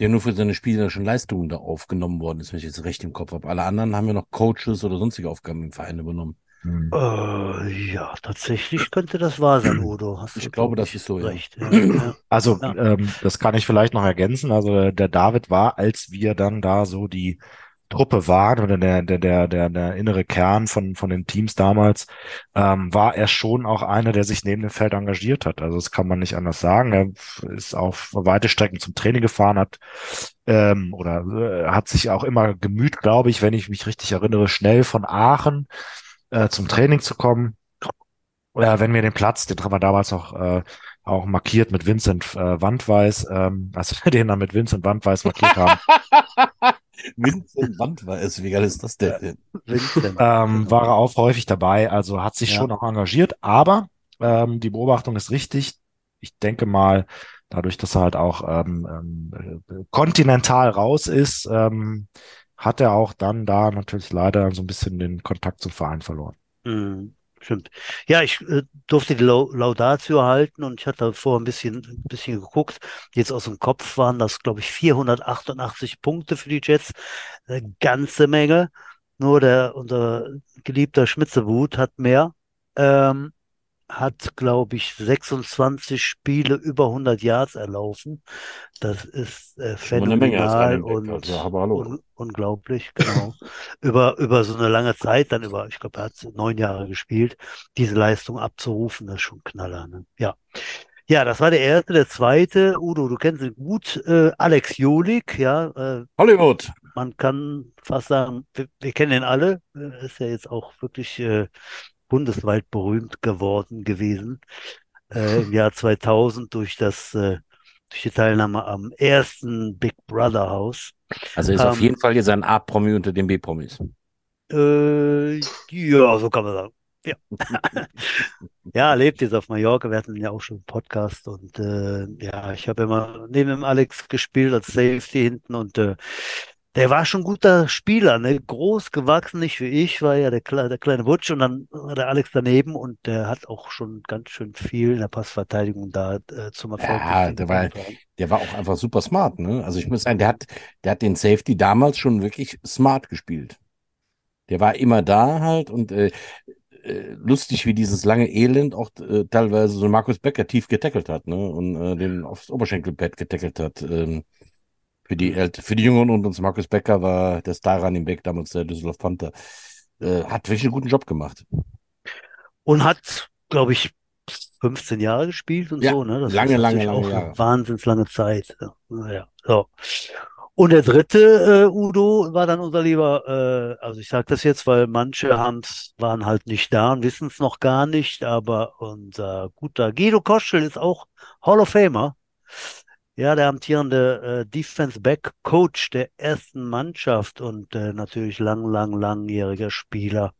der nur für seine spielerischen Leistungen da aufgenommen worden ist, wenn ich jetzt recht im Kopf habe. Alle anderen haben ja noch Coaches oder sonstige Aufgaben im Verein übernommen. Hm. Äh, ja, tatsächlich könnte das wahr sein, Udo. Hast Ich du, glaube, glaub das ist so, recht. Ja, ja. Also, Ja. ähm, das kann ich vielleicht noch ergänzen. Also, der David war, als wir dann da so die Truppe waren oder der, der, der, der, der innere Kern von, von den Teams damals, ähm, war er schon auch einer, der sich neben dem Feld engagiert hat. Also, das kann man nicht anders sagen. Er ist auf weite Strecken zum Training gefahren, hat, ähm, oder äh, hat sich auch immer gemüht, glaube ich, wenn ich mich richtig erinnere, schnell von Aachen äh, zum Training zu kommen. Äh, wenn wir den Platz, den haben wir damals noch äh, auch markiert mit Vincent äh, Wandweiß, ähm, als wir den dann mit Vincent Wandweiß markiert haben, Vincent Wand war es. Wie geil ist das denn? Ähm, war er auch häufig dabei, also hat sich Ja. schon auch engagiert, aber ähm, die Beobachtung ist richtig. Ich denke mal, dadurch, dass er halt auch ähm, ähm, äh, kontinental raus ist, ähm, hat er auch dann da natürlich leider so ein bisschen den Kontakt zum Verein verloren. Hm, stimmt. Ja, ich äh, durfte die Lau- Laudatio halten und ich hatte vorher ein bisschen, ein bisschen geguckt. Jetzt aus dem Kopf waren das, glaube ich, 488 Punkte für die Jets. Eine ganze Menge. Nur der, unser geliebter Schmitzebut hat mehr. Ähm, hat, glaube ich, 26 Spiele über 100 Yards erlaufen. Das ist äh, phänomenal und also, un unglaublich, genau. Über, über so eine lange Zeit, dann über, ich glaube, er hat neun Jahre gespielt, diese Leistung abzurufen, das ist schon ein Knaller, ne? Ja. Ja, das war der erste. Der zweite, Udo, du kennst ihn gut, äh, Alex Jolik, ja, äh, Hollywood. man kann fast sagen, wir, wir kennen ihn alle. Er ist ja jetzt auch wirklich äh, bundesweit berühmt geworden gewesen äh, im Jahr 2000 durch das äh, durch die Teilnahme am ersten Big Brother Haus. Also ist auf Ähm, jeden Fall jetzt ein A-Promi unter den B-Promis. Äh, ja, so kann man sagen. Ja. Ja, lebt jetzt auf Mallorca. Wir hatten ja auch schon einen Podcast und äh, ja, ich habe immer neben dem Alex gespielt als Safety hinten und äh, der war schon ein guter Spieler, ne? Groß gewachsen, nicht wie ich, war ja der, der kleine Butch und dann war der Alex daneben und der hat auch schon ganz schön viel in der Passverteidigung da äh, zum Erfolg Ja, der war, der war auch einfach super smart, ne? Also ich muss sagen, der hat, der hat den Safety damals schon wirklich smart gespielt. Der war immer da halt und äh, äh, lustig, wie dieses lange Elend auch äh, teilweise so Markus Becker tief getackelt hat, ne? Und äh, den aufs Oberschenkelpad getackelt hat. Ähm, für die Ält für die Jüngeren und uns Markus Becker war der Star Running Back, damals der Düsseldorf Panther. Äh, hat wirklich einen guten Job gemacht. Und hat, glaube ich, 15 Jahre gespielt und Ja, so, ne? Das lange, lange, lange auch Jahre. wahnsinns lange Zeit. Ja, naja, so. Und der dritte, äh, Udo, war dann unser lieber, äh, also ich sage das jetzt, weil manche haben's, waren halt nicht da und wissen es noch gar nicht, aber unser guter Guido Koschel ist auch Hall of Famer. Ja, der amtierende äh, Defense Back Coach der ersten Mannschaft und äh, natürlich lang, lang, langjähriger Spieler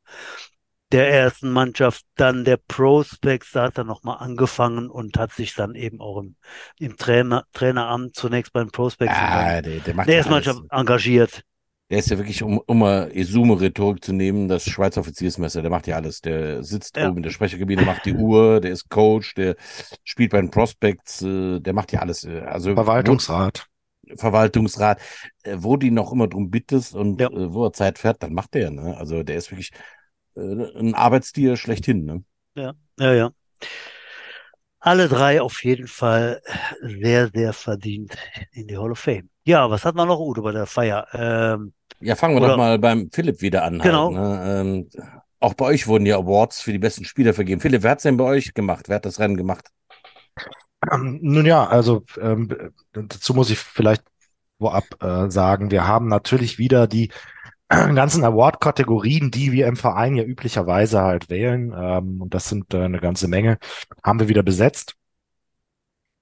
der ersten Mannschaft, dann der Prospects, da hat er nochmal angefangen und hat sich dann eben auch im, im Trainer, Traineramt zunächst beim Prospects Ja, der, der macht der ersten alles. Mannschaft engagiert. Der ist ja wirklich, um, um mal Esume-Rhetorik zu nehmen, das Schweizer Offiziersmesser, der macht ja alles. Der sitzt Ja. oben in der Sprecherkabine, macht die Uhr, der ist Coach, der spielt bei den Prospects, äh, der macht ja alles. äh, Also Verwaltungsrat. wo, Verwaltungsrat, äh, wo die noch immer drum bittest und Ja. äh, wo er Zeit fährt, dann macht der, ne? Also der ist wirklich äh, ein Arbeitstier schlechthin, ne? Ja, ja, ja. Alle drei auf jeden Fall sehr, sehr verdient in die Hall of Fame. Ja, was hat man noch, Udo, bei der Feier? Ähm, Ja, fangen wir Oder- doch mal beim Philipp wieder an. Halt, Genau. ne? ähm, auch bei euch wurden ja Awards für die besten Spieler vergeben. Philipp, wer hat's denn bei euch gemacht? Wer hat das Rennen gemacht? Ähm, nun ja, also ähm, dazu muss ich vielleicht vorab äh, sagen, wir haben natürlich wieder die ganzen Award-Kategorien, die wir im Verein ja üblicherweise halt wählen, ähm, und das sind äh, eine ganze Menge, haben wir wieder besetzt.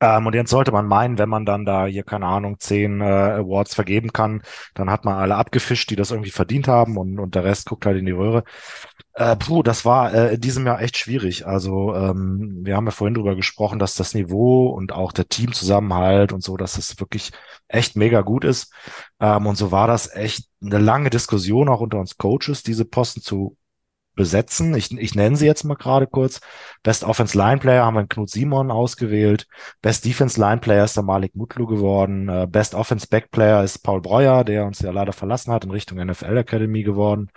Ähm, und jetzt sollte man meinen, wenn man dann da hier, keine Ahnung, zehn äh, Awards vergeben kann, dann hat man alle abgefischt, die das irgendwie verdient haben und, und der Rest guckt halt in die Röhre. Äh, puh, das war äh, in diesem Jahr echt schwierig. Also ähm, wir haben ja vorhin drüber gesprochen, dass das Niveau und auch der Teamzusammenhalt und so, dass es wirklich echt mega gut ist. Ähm, und so war das echt eine lange Diskussion auch unter uns Coaches, diese Posten zu besetzen. Ich, ich nenne sie jetzt mal gerade kurz. Best Offense Line Player haben wir Knut Simon ausgewählt. Best Defense Line Player ist der Malik Mutlu geworden. Äh, Best Offense Back Player ist Paul Breuer, der uns ja leider verlassen hat, in Richtung NFL Academy geworden.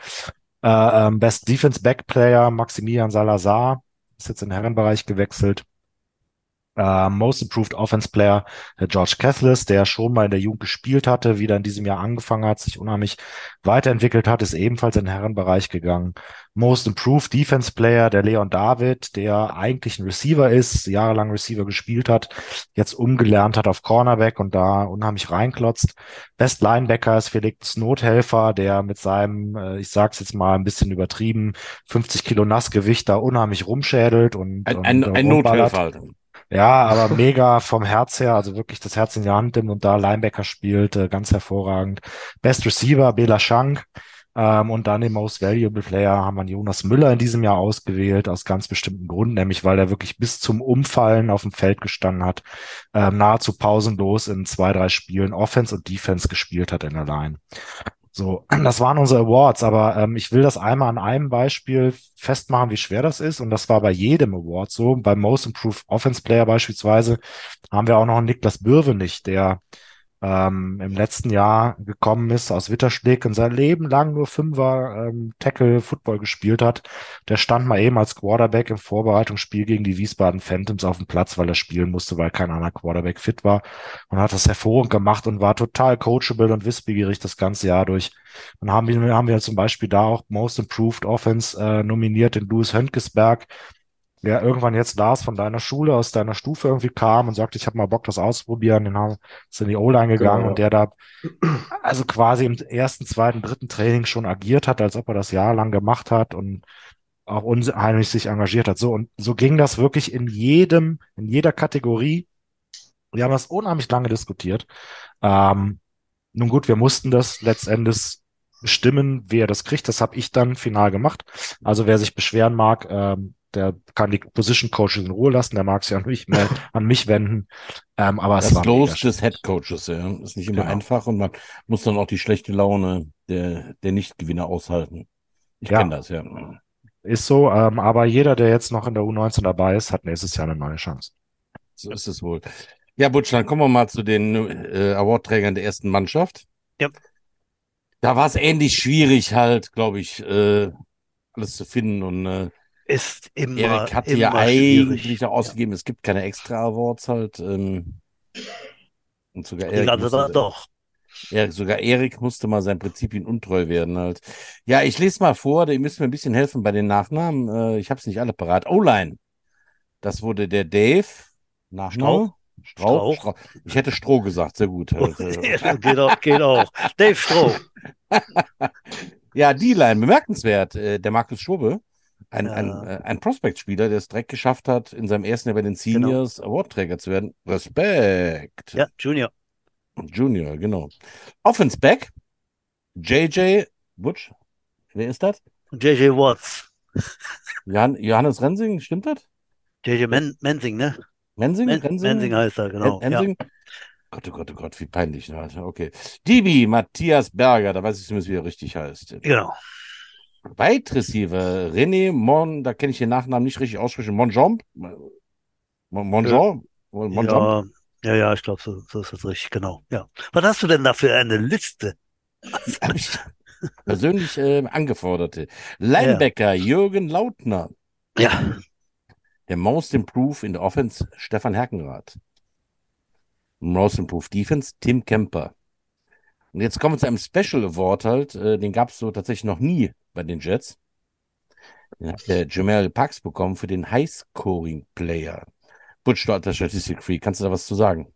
Äh, ähm, Best Defense Back Player Maximilian Salazar ist jetzt in den Herrenbereich gewechselt. Äh, Most Improved Offense Player der George Cathles, der schon mal in der Jugend gespielt hatte, wieder in diesem Jahr angefangen hat, sich unheimlich weiterentwickelt hat, ist ebenfalls in den Herrenbereich gegangen. Most Improved Defense Player der Leon David, der eigentlich ein Receiver ist, jahrelang Receiver gespielt hat, jetzt umgelernt hat auf Cornerback und da unheimlich reinklotzt. Best Linebacker ist Felix Nothelfer, der mit seinem, äh, ich sag's jetzt mal ein bisschen übertrieben, 50 Kilo Nassgewicht da unheimlich rumschädelt und, Ein, und ein, äh, ein. Nothelfer. Ja, aber mega vom Herz her, also wirklich das Herz in die Hand nimmt und da Linebacker spielt, äh, ganz hervorragend. Best Receiver, Bela Schank. Ähm, und dann den Most Valuable Player haben wir Jonas Müller in diesem Jahr ausgewählt, aus ganz bestimmten Gründen, nämlich weil er wirklich bis zum Umfallen auf dem Feld gestanden hat, ähm, nahezu pausenlos in zwei, drei Spielen Offense und Defense gespielt hat in der Line. So, das waren unsere Awards, aber ähm, ich will das einmal an einem Beispiel festmachen, wie schwer das ist. Und das war bei jedem Award so. Beim Most Improved Offense Player beispielsweise haben wir auch noch einen Niklas Bürvenich, der ähm, im letzten Jahr gekommen ist aus Witterschlick und sein Leben lang nur Fünfer ähm, Tackle Football gespielt hat. Der stand mal eben als Quarterback im Vorbereitungsspiel gegen die Wiesbaden Phantoms auf dem Platz, weil er spielen musste, weil kein anderer Quarterback fit war und hat das hervorragend gemacht und war total coachable und wissbegierig das ganze Jahr durch. Dann haben wir, haben wir zum Beispiel da auch Most Improved Offense äh, nominiert, den Louis Hönkesberg, der irgendwann jetzt Lars von deiner Schule, aus deiner Stufe irgendwie kam und sagte, ich habe mal Bock, das auszuprobieren. Den haben ist in die O-Line gegangen Genau. und der da also quasi im ersten, zweiten, dritten Training schon agiert hat, als ob er das jahrelang gemacht hat und auch unheimlich sich engagiert hat. So, und so ging das wirklich in jedem, in jeder Kategorie. Wir haben das unheimlich lange diskutiert. Ähm, nun gut, wir mussten das letztendlich bestimmen, wer das kriegt. Das habe ich dann final gemacht. Also wer sich beschweren mag, ähm, der kann die Position Coaches in Ruhe lassen. Der mag sich an mich, mehr, an mich wenden. Ähm, aber es Das war Los des Head Coaches, ja. Ist nicht immer Genau. einfach und man muss dann auch die schlechte Laune der, der Nichtgewinner aushalten. Ich Ja. kenne das, ja. Ist so, ähm, aber jeder, der jetzt noch in der U19 dabei ist, hat nächstes Jahr eine neue Chance. So ist es wohl. Ja, Butch, dann kommen wir mal zu den äh, Awardträgern der ersten Mannschaft. Ja. Da war es ähnlich schwierig, halt, glaube ich, äh, alles zu finden. Und äh, ist immer, Erik hatte immer ja schwierig. eigentlich auch ausgegeben, es gibt keine extra Awards halt. Ähm, und sogar Erik musste, Sache doch. ja, sogar Erik musste mal seinen Prinzipien untreu werden halt. Ja, ich lese mal vor, ihr müsst mir ein bisschen helfen bei den Nachnamen. Äh, ich habe es nicht alle parat. O-Line. Das wurde der Dave. Nachname? Strauch. Strauch. Strauch. Ich hätte Stroh gesagt, sehr gut. Ja, geht, auch, geht auch. Dave Stroh. Ja, die Line, bemerkenswert. Äh, der Markus Schubbe, ein, Ja. ein, äh, ein Prospect-Spieler, der es direkt geschafft hat, in seinem ersten Jahr bei den Seniors Awardträger zu werden. Respekt. Ja, Junior. Junior, genau. Offense Back, JJ Butch. Wer ist das? JJ Watts. Johann, Johannes Rensing, stimmt das? JJ Men Mensing, ne? Mensing? Men Rensing? Mensing heißt er, genau. Ren- Rensing? Gott, oh Gott, oh Gott, wie peinlich. ne? Okay. Dibi, Matthias Berger, da weiß ich zumindest, wie er richtig heißt. Genau. Wide Receiver, René Mon, da kenne ich den Nachnamen nicht richtig aussprechen. Monjomb? Mon- Monjomb? Monjomb? Ja, ja, ja, ich glaube, so, so ist das richtig, genau. Ja. Was hast du denn da für eine Liste? Persönlich äh, angeforderte. Linebacker Jürgen Lautner. Ja, Der Most Improved in der Offense Stefan Herkenrath. Most Improved Defense Tim Kemper. Und jetzt kommen wir zu einem Special Award halt. Äh, den gab es so tatsächlich noch nie bei den Jets. Den hat der Jamal Parks bekommen für den High Scoring Player. Butch, du alter Statistik Free, kannst du da was zu sagen?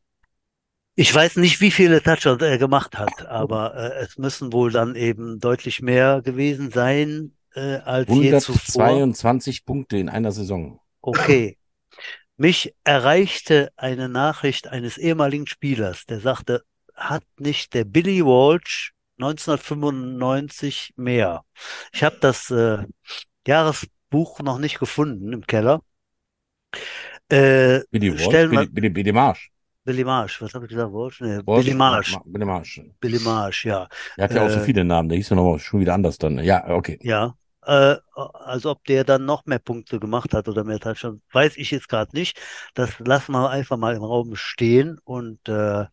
ich weiß nicht, wie viele Touchdowns er gemacht hat, aber äh, es müssen wohl dann eben deutlich mehr gewesen sein äh, als je zuvor. 122 Punkte in einer Saison. Okay. Mich erreichte eine Nachricht eines ehemaligen Spielers, der sagte, hat nicht der Billy Walsh 1995 mehr? Ich habe das äh, Jahresbuch noch nicht gefunden im Keller. Äh, Billy wir Billy, Billy, Billy Marsh. Billy Marsh, was habe ich gesagt? Walsh? Nee, Walsh, Billy Marsh. Ma- Ma- Billy Marsh. Billy Marsh, ja. Der hat ja auch so Äh, viele Namen, der hieß ja noch schon wieder anders dann. Ja, okay. Ja, äh, also ob der dann noch mehr Punkte gemacht hat oder mehr Touchdowns, weiß ich jetzt gerade nicht. Das lassen wir einfach mal im Raum stehen und äh,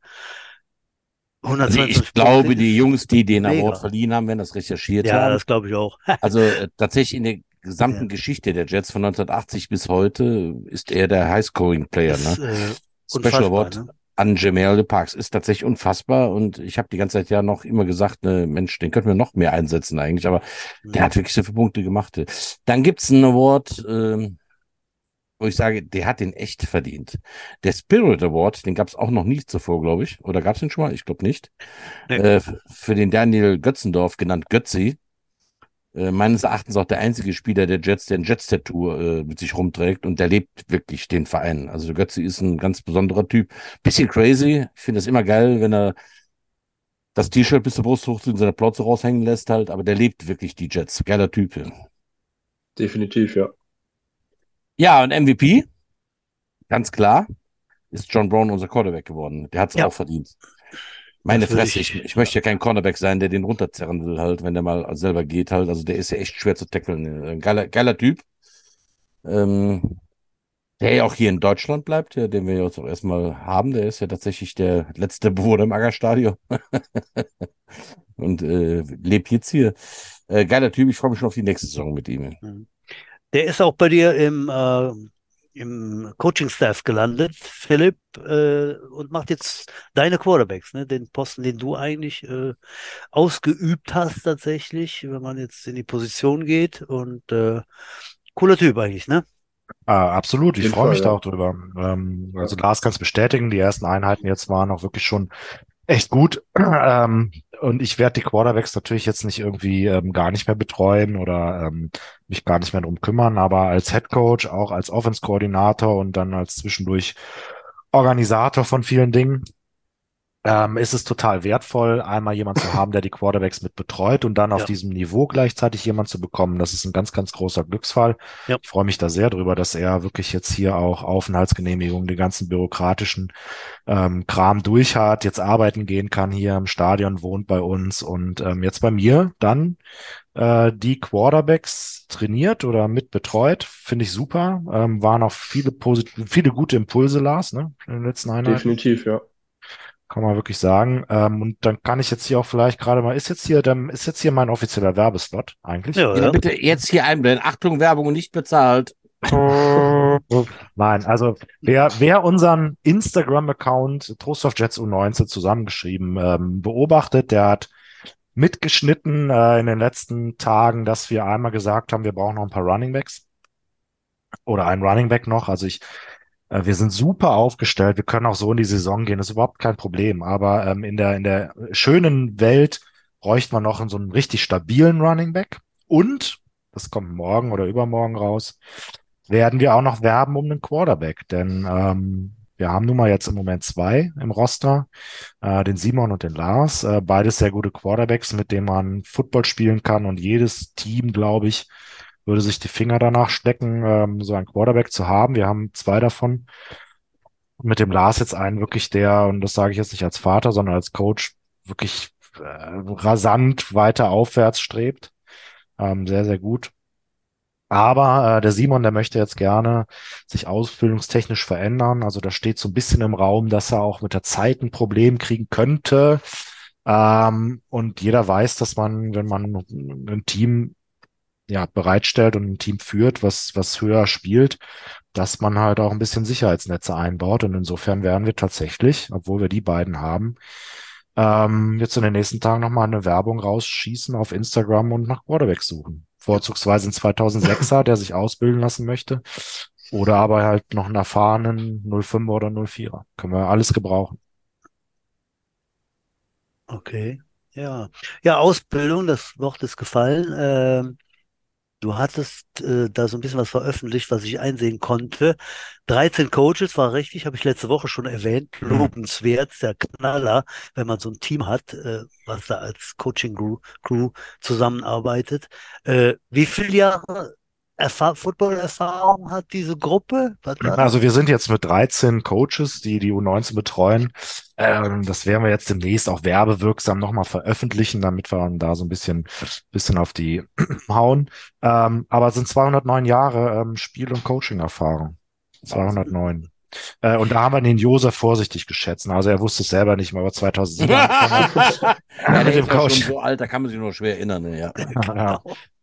Also 122 ich glaube, die Jungs, die den mega. Award verliehen haben, werden das recherchiert Ja, haben. das glaube ich auch. Also äh, tatsächlich in der gesamten Ja. Geschichte der Jets von 1980 bis heute ist er der High-Scoring-Player. Ne? äh, Special Award ne? An Jamal Parks ist tatsächlich unfassbar und ich habe die ganze Zeit ja noch immer gesagt, ne, Mensch, den könnten wir noch mehr einsetzen eigentlich, aber der Ja. hat wirklich so viele Punkte gemacht. Dann gibt's einen Award, ähm, wo ich sage, der hat den echt verdient. Der Spirit Award, den gab's auch noch nie zuvor, glaube ich. Oder gab's den schon mal? Ich glaube nicht. Nee. Äh, für den Daniel Götzendorf, genannt Götzi. Äh, meines Erachtens auch der einzige Spieler der Jets, der ein Jets-Tattoo äh, mit sich rumträgt und der lebt wirklich den Verein. Also Götzi ist ein ganz besonderer Typ. Bisschen crazy. Ich finde das immer geil, wenn er das T-Shirt bis zur Brust hoch in seiner Plauze raushängen lässt halt, aber der lebt wirklich die Jets. Geiler Typ. ja. Definitiv, ja. Ja, und MVP, ganz klar, ist John Brown unser Quarterback geworden. Der hat es Ja. auch verdient. Meine Das Fresse, ich- ich, möchte ja kein Cornerback sein, der den runterzerren will halt, wenn der mal selber geht halt. Also der ist ja echt schwer zu tackeln. Ein geiler, geiler Typ. Ähm, der ja auch hier in Deutschland bleibt, ja, den wir jetzt auch erstmal haben. Der ist ja tatsächlich der letzte Bewohner im Aggerstadion. Und äh, lebt jetzt hier. Äh, geiler Typ, ich freue mich schon auf die nächste Saison mit ihm. Der ist auch bei dir im, äh, im Coaching-Staff gelandet, Philipp, äh, und macht jetzt deine Quarterbacks, ne? Den Posten, den du eigentlich äh, ausgeübt hast tatsächlich, wenn man jetzt in die Position geht. Und äh, cooler Typ eigentlich, ne? Ah, absolut, ich freue mich da ja. auch drüber. Ähm, also Lars kann es bestätigen, die ersten Einheiten jetzt waren auch wirklich schon echt gut. Ähm, und ich werde die Quarterbacks natürlich jetzt nicht irgendwie ähm, gar nicht mehr betreuen oder ähm, mich gar nicht mehr drum kümmern, aber als Head Coach, auch als Offense-Koordinator und dann als zwischendurch Organisator von vielen Dingen, ähm, ist es total wertvoll, einmal jemand zu haben, der die Quarterbacks mit betreut und dann auf Ja. diesem Niveau gleichzeitig jemand zu bekommen. Das ist ein ganz, ganz großer Glücksfall. Ja. Ich freue mich da sehr drüber, dass er wirklich jetzt hier auch Aufenthaltsgenehmigung, den ganzen bürokratischen ähm, Kram durch hat, jetzt arbeiten gehen kann hier im Stadion, wohnt bei uns und ähm, jetzt bei mir dann äh, die Quarterbacks trainiert oder mit betreut. Finde ich super. Ähm, waren auch viele positive, viele gute Impulse, Lars, ne, in den letzten Einheiten. Definitiv, ja. Kann man wirklich sagen. Ähm, und dann kann ich jetzt hier auch vielleicht gerade mal, ist jetzt hier, dann ist jetzt hier mein offizieller Werbeslot eigentlich? Ja, Ja, ja. bitte jetzt hier einblenden. Achtung, Werbung nicht bezahlt. Nein, also wer, wer unseren Instagram-Account Trostorf Jets U19 zusammengeschrieben ähm, beobachtet, der hat mitgeschnitten äh, in den letzten Tagen, dass wir einmal gesagt haben, wir brauchen noch ein paar Running Backs oder einen Running Back noch. Also ich, wir sind super aufgestellt. Wir können auch so in die Saison gehen. Das ist überhaupt kein Problem. Aber ähm, in der in der schönen Welt bräuchte man noch so einen richtig stabilen Running Back und das kommt morgen oder übermorgen raus werden wir auch noch werben um einen Quarterback, denn ähm, wir haben nun mal jetzt im Moment zwei im Roster, äh, den Simon und den Lars, äh, beides sehr gute Quarterbacks, mit denen man Football spielen kann und jedes Team, glaube ich, würde sich die Finger danach stecken, ähm, so einen Quarterback zu haben. Wir haben zwei davon. mit dem Lars jetzt einen wirklich der, und das sage ich jetzt nicht als Vater, sondern als Coach, wirklich äh, rasant weiter aufwärts strebt. Ähm, sehr, sehr gut. Aber äh, der Simon, der möchte jetzt gerne sich ausbildungstechnisch verändern. Also da steht so ein bisschen im Raum, dass er auch mit der Zeit ein Problem kriegen könnte. Ähm, und jeder weiß, dass man, wenn man ein Team ja, bereitstellt und ein Team führt, was, was höher spielt, dass man halt auch ein bisschen Sicherheitsnetze einbaut. Und insofern werden wir tatsächlich, obwohl wir die beiden haben, ähm, jetzt in den nächsten Tagen nochmal eine Werbung rausschießen auf Instagram und nach Quarterbacks suchen. Vorzugsweise ein 2006er, der sich ausbilden lassen möchte. Oder aber halt noch einen erfahrenen 05er oder 04er. Können wir alles gebrauchen. Okay. Ja. Ja, Ausbildung, das Wort ist gefallen. Ähm, Du hattest äh, da so ein bisschen was veröffentlicht, was ich einsehen konnte. 13 Coaches war richtig, habe ich letzte Woche schon erwähnt. Mhm. Lobenswert, der Knaller, wenn man so ein Team hat, äh, was da als Coaching Crew, Crew zusammenarbeitet. Äh, wie viele Jahre Erfahr Football-Erfahrung hat diese Gruppe? Also wir sind jetzt mit 13 Coaches, die die U19 betreuen. Ähm, das werden wir jetzt demnächst auch werbewirksam nochmal veröffentlichen, damit wir da so ein bisschen, bisschen auf die hauen. Ähm, aber es sind 209 Jahre ähm, Spiel- und Coaching-Erfahrung. 209. Äh, und da haben wir den Josef vorsichtig geschätzt. Also er wusste es selber nicht mal, aber 2007 angefangen hat. ja, mit dem ist ja schon Coach. so alt, da kann man sich nur schwer erinnern. ne, Ja. Ja.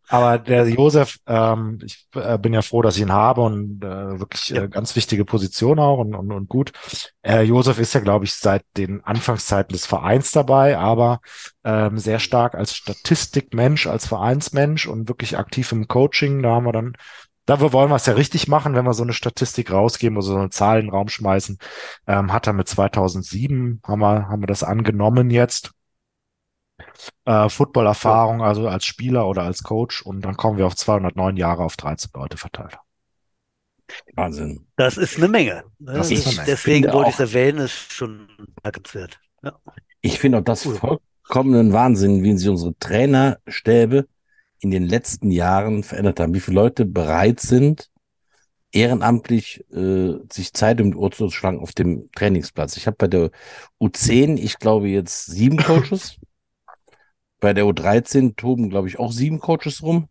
Aber der Josef, ähm, ich äh, bin ja froh, dass ich ihn habe und äh, wirklich äh, ganz wichtige Position auch und, und, und gut. Äh, Josef ist ja, glaube ich, seit den Anfangszeiten des Vereins dabei, aber ähm, sehr stark als Statistikmensch, als Vereinsmensch und wirklich aktiv im Coaching. Da haben wir dann, da wollen wir es ja richtig machen, wenn wir so eine Statistik rausgeben oder so eine Zahl in den Raum schmeißen. Ähm, hat er mit 2007, haben wir, haben wir das angenommen jetzt äh, Football-Erfahrung, also als Spieler oder als Coach. Und dann kommen wir auf 209 Jahre auf 13 Leute verteilt. Wahnsinn. Das ist eine Menge. Das ist eine Menge. Deswegen wollte ich es erwähnen, ist schon bemerkenswert. Ja. Ich finde auch das Cool. vollkommenen Wahnsinn, wie sich unsere Trainerstäbe in den letzten Jahren verändert haben. Wie viele Leute bereit sind, ehrenamtlich äh, sich Zeit um die Uhr zu schlagen auf dem Trainingsplatz. Ich habe bei der U10, ich glaube jetzt sieben Coaches. Bei der U13 toben, glaube ich, auch sieben Coaches rum.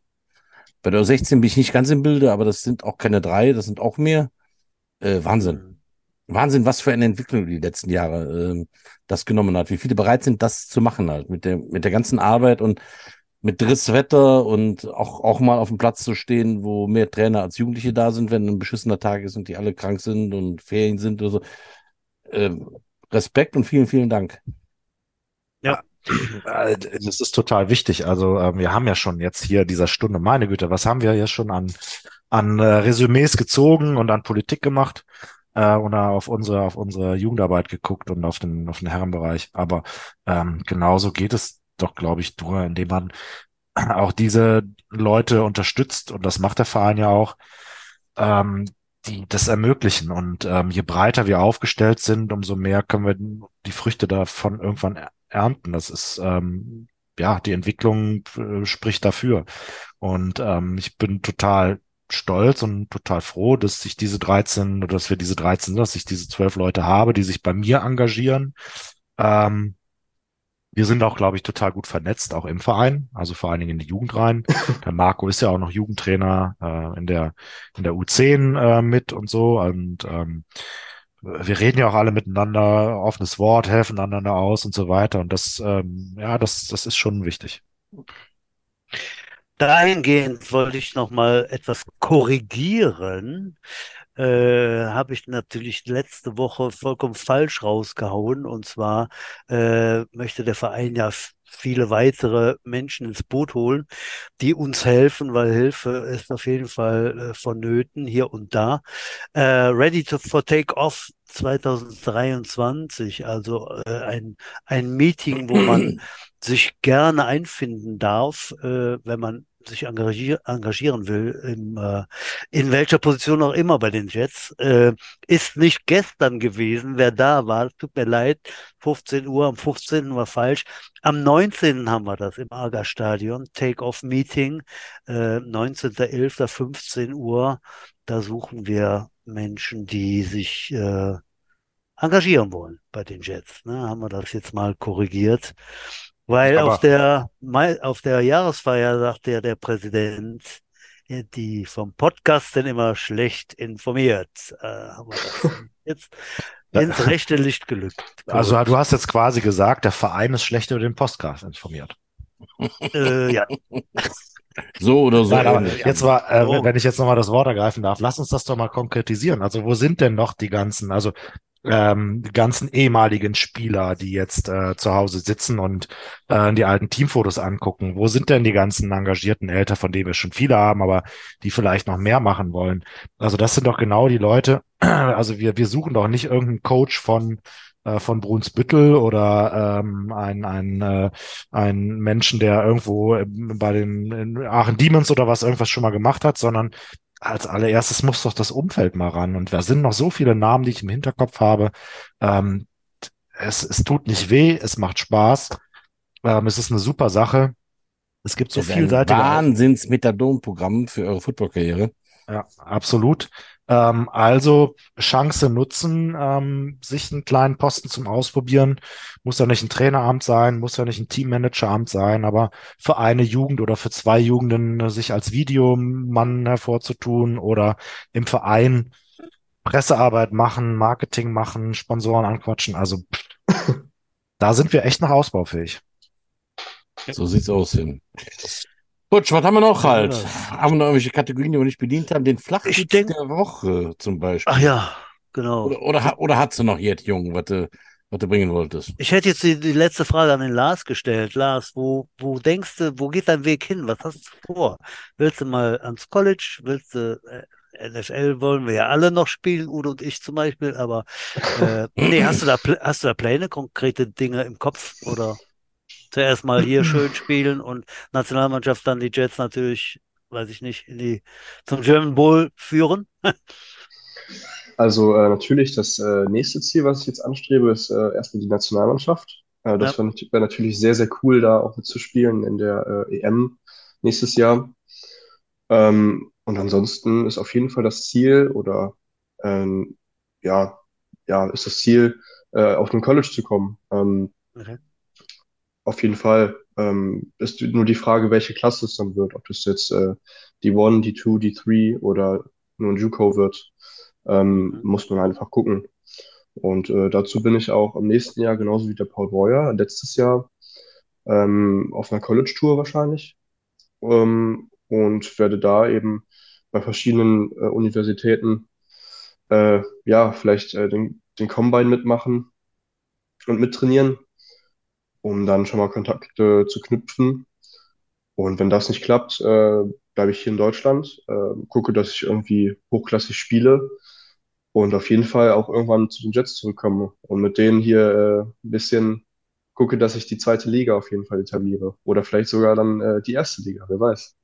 Bei der U16 bin ich nicht ganz im Bilde, aber das sind auch keine drei, das sind auch mehr. Äh, Wahnsinn. Wahnsinn, was für eine Entwicklung die letzten Jahre ähm, das genommen hat. Wie viele bereit sind, das zu machen halt mit der mit der ganzen Arbeit und mit Drisswetter und auch auch mal auf dem Platz zu stehen, wo mehr Trainer als Jugendliche da sind, wenn ein beschissener Tag ist und die alle krank sind und Ferien sind oder so. Ähm, Respekt und vielen vielen Dank. Äh, Das ist total wichtig. Also ähm, wir haben ja schon jetzt hier dieser Stunde, meine Güte, was haben wir jetzt schon an, an äh, Resümees gezogen und an Politik gemacht äh, oder auf unsere, auf unsere Jugendarbeit geguckt und auf den, auf den Herrenbereich. Aber ähm, genauso geht es doch, glaube ich, nur, indem man auch diese Leute unterstützt und das macht der Verein ja auch, ähm, die das ermöglichen. Und ähm, je breiter wir aufgestellt sind, umso mehr können wir die Früchte davon irgendwann er- ernten. Das ist ähm, ja die Entwicklung äh, spricht dafür. Und ähm, ich bin total stolz und total froh, dass ich diese 13 oder dass wir diese 13, dass ich diese 12 Leute habe, die sich bei mir engagieren. Ähm, wir sind auch, glaube ich, total gut vernetzt, auch im Verein, also vor allen Dingen in die Jugend rein. Der Marco ist ja auch noch Jugendtrainer äh, in der in der U10 äh, mit und so. Und ähm, wir reden ja auch alle miteinander, offenes Wort, helfen einander aus und so weiter. Und das, ähm, ja, das, das ist schon wichtig. Dahingehend wollte ich noch mal etwas korrigieren. Äh, habe ich natürlich letzte Woche vollkommen falsch rausgehauen. Und zwar äh, möchte der Verein ja viele weitere Menschen ins Boot holen, die uns helfen, weil Hilfe ist auf jeden Fall äh, vonnöten hier und da. Äh, Ready to, for Take-Off 2023, also äh, ein, ein Meeting, wo man sich gerne einfinden darf, äh, wenn man sich engagier engagieren will, im, äh, in welcher Position auch immer bei den Jets, äh, ist nicht gestern gewesen. Wer da war, tut mir leid, 15 Uhr, am 15. war falsch. Am 19. haben wir das im Aga-Stadion, Take-Off-Meeting, äh, 19.11., 15 Uhr. Da suchen wir Menschen, die sich äh, engagieren wollen bei den Jets. Ne? Haben wir das jetzt mal korrigiert. Weil Aber- auf der, auf der Jahresfeier sagt ja der Präsident, ja, die vom Podcast sind immer schlecht informiert. Äh, haben wir das jetzt ins rechte Licht gelückt. Also du hast jetzt quasi gesagt, der Verein ist schlecht über den Podcast informiert. äh, ja, So oder so. Nein, aber jetzt war, äh, Oh. wenn ich jetzt nochmal das Wort ergreifen darf, lass uns das doch mal konkretisieren. Also wo sind denn noch die ganzen, also ähm, ganzen ehemaligen Spieler, die jetzt äh, zu Hause sitzen und äh, die alten Teamfotos angucken? Wo sind denn die ganzen engagierten Eltern, von denen wir schon viele haben, aber die vielleicht noch mehr machen wollen? Also das sind doch genau die Leute. Also wir wir suchen doch nicht irgendeinen Coach von äh, von Brunsbüttel oder ähm, ein, ein, äh, ein Menschen, der irgendwo bei den Aachen Demons oder was irgendwas schon mal gemacht hat, sondern als allererstes muss doch das Umfeld mal ran. Und da sind noch so viele Namen, die ich im Hinterkopf habe. Ähm, es, es tut nicht weh, es macht Spaß. Ähm, es ist eine super Sache. Es gibt so vielseitige Wahnsinns-Methadon-Programm für eure Footballkarriere. ja, absolut. Ähm, also Chance nutzen, ähm, sich einen kleinen Posten zum Ausprobieren. Muss ja nicht ein Traineramt sein, muss ja nicht ein Teammanageramt sein, aber für eine Jugend oder für zwei Jugenden äh, sich als Videomann hervorzutun oder im Verein Pressearbeit machen, Marketing machen, Sponsoren anquatschen. Also da sind wir echt noch ausbaufähig. So sieht's aus. Hin. Butsch, was haben wir noch halt? Ja. Haben wir noch irgendwelche Kategorien, die wir nicht bedient haben? Den Flachwitz denk- der Woche zum Beispiel. ach ja, genau. Oder, oder, oder hast du noch jetzt, Jung, was du, was du bringen wolltest? Ich hätte jetzt die, die letzte Frage an den Lars gestellt. Lars, wo, wo denkst du, wo geht dein Weg hin? Was hast du vor? Willst du mal ans College? Willst du, äh, NFL wollen wir ja alle noch spielen, Udo und ich zum Beispiel, aber äh, nee, hast du da, hast du da Pläne, konkrete Dinge im Kopf oder zuerst mal hier schön spielen und Nationalmannschaft dann die Jets natürlich, weiß ich nicht, in die, zum German Bowl führen? Also äh, natürlich das äh, nächste Ziel, was ich jetzt anstrebe, ist äh, erstmal die Nationalmannschaft. Äh, das Ja. wäre wär natürlich sehr, sehr cool, da auch mitzuspielen in der äh, EM nächstes Jahr. Ähm, und ansonsten ist auf jeden Fall das Ziel oder ähm, ja, ja, ist das Ziel, äh, auf den College zu kommen. Ähm, Okay. Auf jeden Fall. Ähm, ist nur die Frage, welche Klasse es dann wird. Ob das jetzt äh, die One, die Two, die Three oder nur ein JUCO wird, ähm, Mhm. muss man einfach gucken. Und äh, dazu bin ich auch im nächsten Jahr, genauso wie der Paul Breuer, letztes Jahr ähm, auf einer College-Tour wahrscheinlich ähm, und werde da eben bei verschiedenen äh, Universitäten äh, ja vielleicht äh, den, den Combine mitmachen und mittrainieren, um dann schon mal Kontakte zu knüpfen. Und wenn das nicht klappt, äh, bleibe ich hier in Deutschland, äh, gucke, dass ich irgendwie hochklassig spiele und auf jeden Fall auch irgendwann zu den Jets zurückkomme und mit denen hier äh, ein bisschen gucke, dass ich die zweite Liga auf jeden Fall etabliere oder vielleicht sogar dann äh, die erste Liga, wer weiß.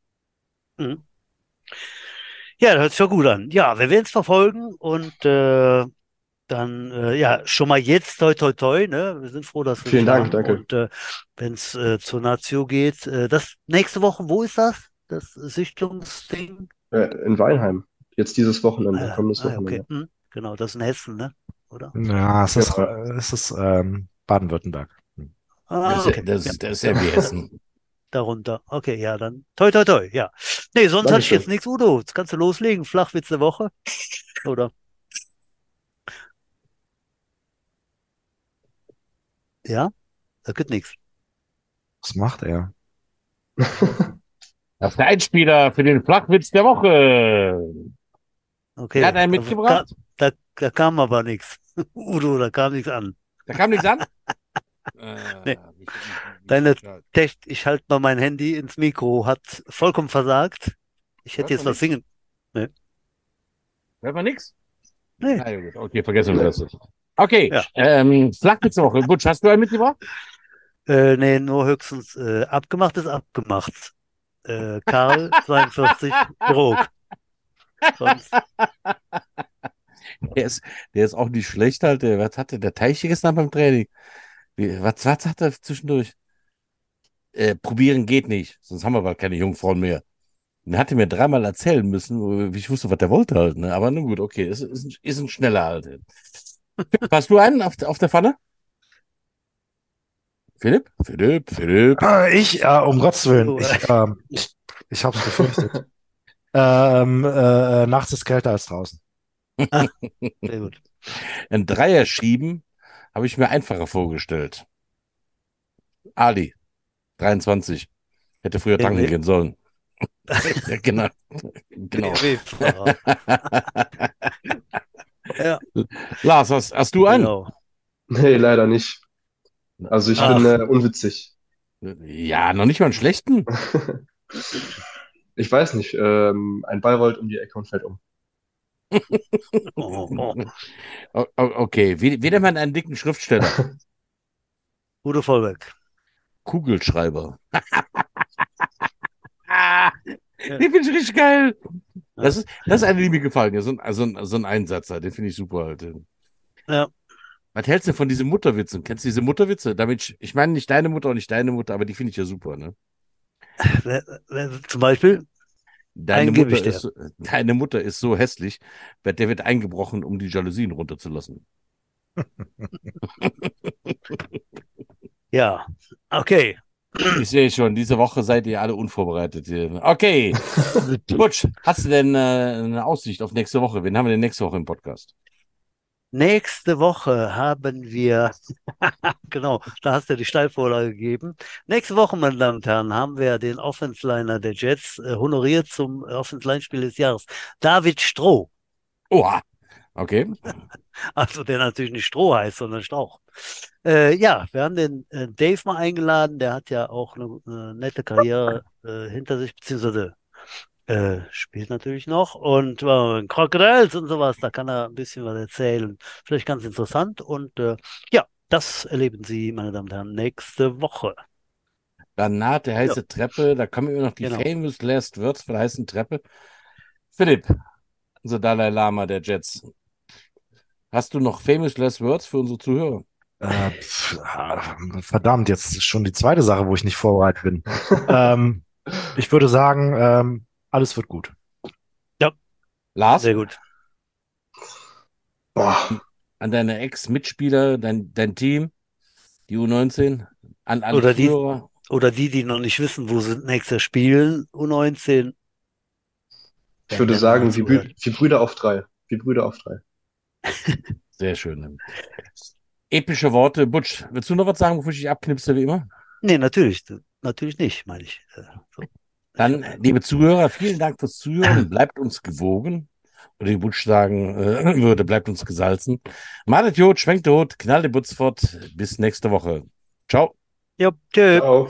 Mhm. Ja, das hört sich ja gut an. Ja, wir werden es verfolgen und äh, dann, äh, ja, schon mal jetzt toi toi toi, ne? Wir sind froh, dass wir Vielen Dank, haben. danke. Und äh, wenn es äh, zur Nazio geht, äh, das nächste Woche, wo ist das? Das Sichtungsding? Äh, in Weinheim, jetzt dieses Wochenende, Ah, kommendes ah, okay. Wochenende. Hm, genau, das ist in Hessen, ne? Oder? Ja, es ist, Ja. es ist ähm, Baden-Württemberg. Ah, Das, okay. ist, das, das ist ja wie Hessen. darunter. Okay, ja, dann toi toi toi, ja. Nee, sonst hatte ich jetzt nichts, Udo. Jetzt kannst du loslegen. Flachwitz der Woche. Oder? Ja? Da gibt nichts. Was macht er? Der Einspieler für den Flachwitz der Woche. Okay. Wer hat einen da- mitgebracht? Da, da, da kam aber nichts. Udo, da kam nichts an. Da kam nichts an? Äh, Nee. wie- wie- wie- Deine- wie- Tech, ich halte mal mein Handy ins Mikro, hat vollkommen versagt. Ich hätte Hört jetzt was singen. Hört man nix? Nee. Gut. Okay, vergessen wir das. Okay, Ja. ähm, Flachwitz der Woche. Butsch, hast du einen mitgebracht? Äh, nee, nur höchstens äh, abgemacht ist abgemacht. Äh, Karl 42 Brok. Sonst, Der ist, der ist auch nicht schlecht, halt. Der, was hatte der Teich gestern beim Training? Wie, was, was hat er zwischendurch? Äh, probieren geht nicht, sonst haben wir bald keine Jungfrauen mehr. Und er hatte mir dreimal erzählen müssen, wo ich wusste, was der wollte halt. Ne? Aber nun gut, okay, ist, ist, ein, ist ein schneller halt. Hast du einen auf, auf der Pfanne? Philipp? Philipp, Philipp. Ah, Ich, äh, um Gottes Willen, Oh, ich, ähm, ich, ich habe es befürchtet. ähm, äh, nachts ist kälter als draußen. Sehr gut. Ein Dreier schieben habe ich mir einfacher vorgestellt. Ali, 23. Hätte früher tanken gehen sollen. ja, genau. genau. Ja, Lars, hast, hast du einen? genau. Nee, leider nicht. Also ich Ach. bin äh, unwitzig. Ja, noch nicht mal einen schlechten. Ich weiß nicht. Ähm, ein Ball rollt um die Ecke und fällt um. Oh, oh. Okay, wie, wie nennt man einen dicken Schriftsteller? Udo Vollberg. Kugelschreiber. Den finde ich richtig geil. Das ist, das ist eine, die mir gefallen. Ja, so ein, also ein, so ein Einsatzer, den finde ich super halt. Ja. Was hältst du von diesen Mutterwitzen? Kennst du diese Mutterwitze? Damit, ich meine nicht deine Mutter und nicht deine Mutter, aber die finde ich ja super, ne? Zum Beispiel, Deine Mutter, ist, so- deine Mutter ist so hässlich, der wird eingebrochen, um die Jalousien runterzulassen. ja. Okay. Ich sehe schon, diese Woche seid ihr alle unvorbereitet. hier. Okay. Butsch, hast du denn äh, eine Aussicht auf nächste Woche? Wen haben wir denn nächste Woche im Podcast? Nächste Woche haben wir, genau, da hast du die Steilvorlage gegeben. Nächste Woche, meine Damen und Herren, haben wir den Offense-Liner der Jets äh, honoriert zum Offense-Line-Spiel des Jahres. David Stroh. Oha. Okay. Also der natürlich nicht Stroh heißt, sondern Strauch. Äh, ja, wir haben den äh, Dave mal eingeladen. Der hat ja auch eine, eine nette Karriere äh, hinter sich, beziehungsweise äh, spielt natürlich noch. Und äh, Crocodiles und sowas, da kann er ein bisschen was erzählen. Vielleicht ganz interessant. Und äh, ja, das erleben Sie, meine Damen und Herren, nächste Woche. Dann naht der heiße Treppe, da kommen immer noch die Genau. famous last words von der heißen Treppe. Philipp, unser Dalai Lama der Jets. Hast du noch famous last words für unsere Zuhörer? Äh, pf, ah, verdammt, jetzt ist schon die zweite Sache, wo ich nicht vorbereitet bin. ähm, ich würde sagen, ähm, alles wird gut. Lars, Sehr gut. Boah, an deine Ex-Mitspieler, dein, dein Team, die U19, an alle Oder die- Zuhörer. Oder die, die noch nicht wissen, wo sie nächstes spielen, U19. ich würde sagen, wie. Brü wie Brüder auf drei. Wie Brüder auf drei. Sehr schön. Epische Worte. Butsch, willst du noch was sagen, bevor ich dich abknipse, wie immer? Nee, natürlich. Natürlich nicht, meine ich. Äh, So. Dann, liebe Zuhörer, vielen Dank fürs Zuhören. Bleibt uns gewogen. Oder wie Butsch sagen äh, würde, bleibt uns gesalzen. Malet Jod, schwenkt Jod, knallt die Butz fort. Bis nächste Woche. Ciao. Ja, tschö. Ciao.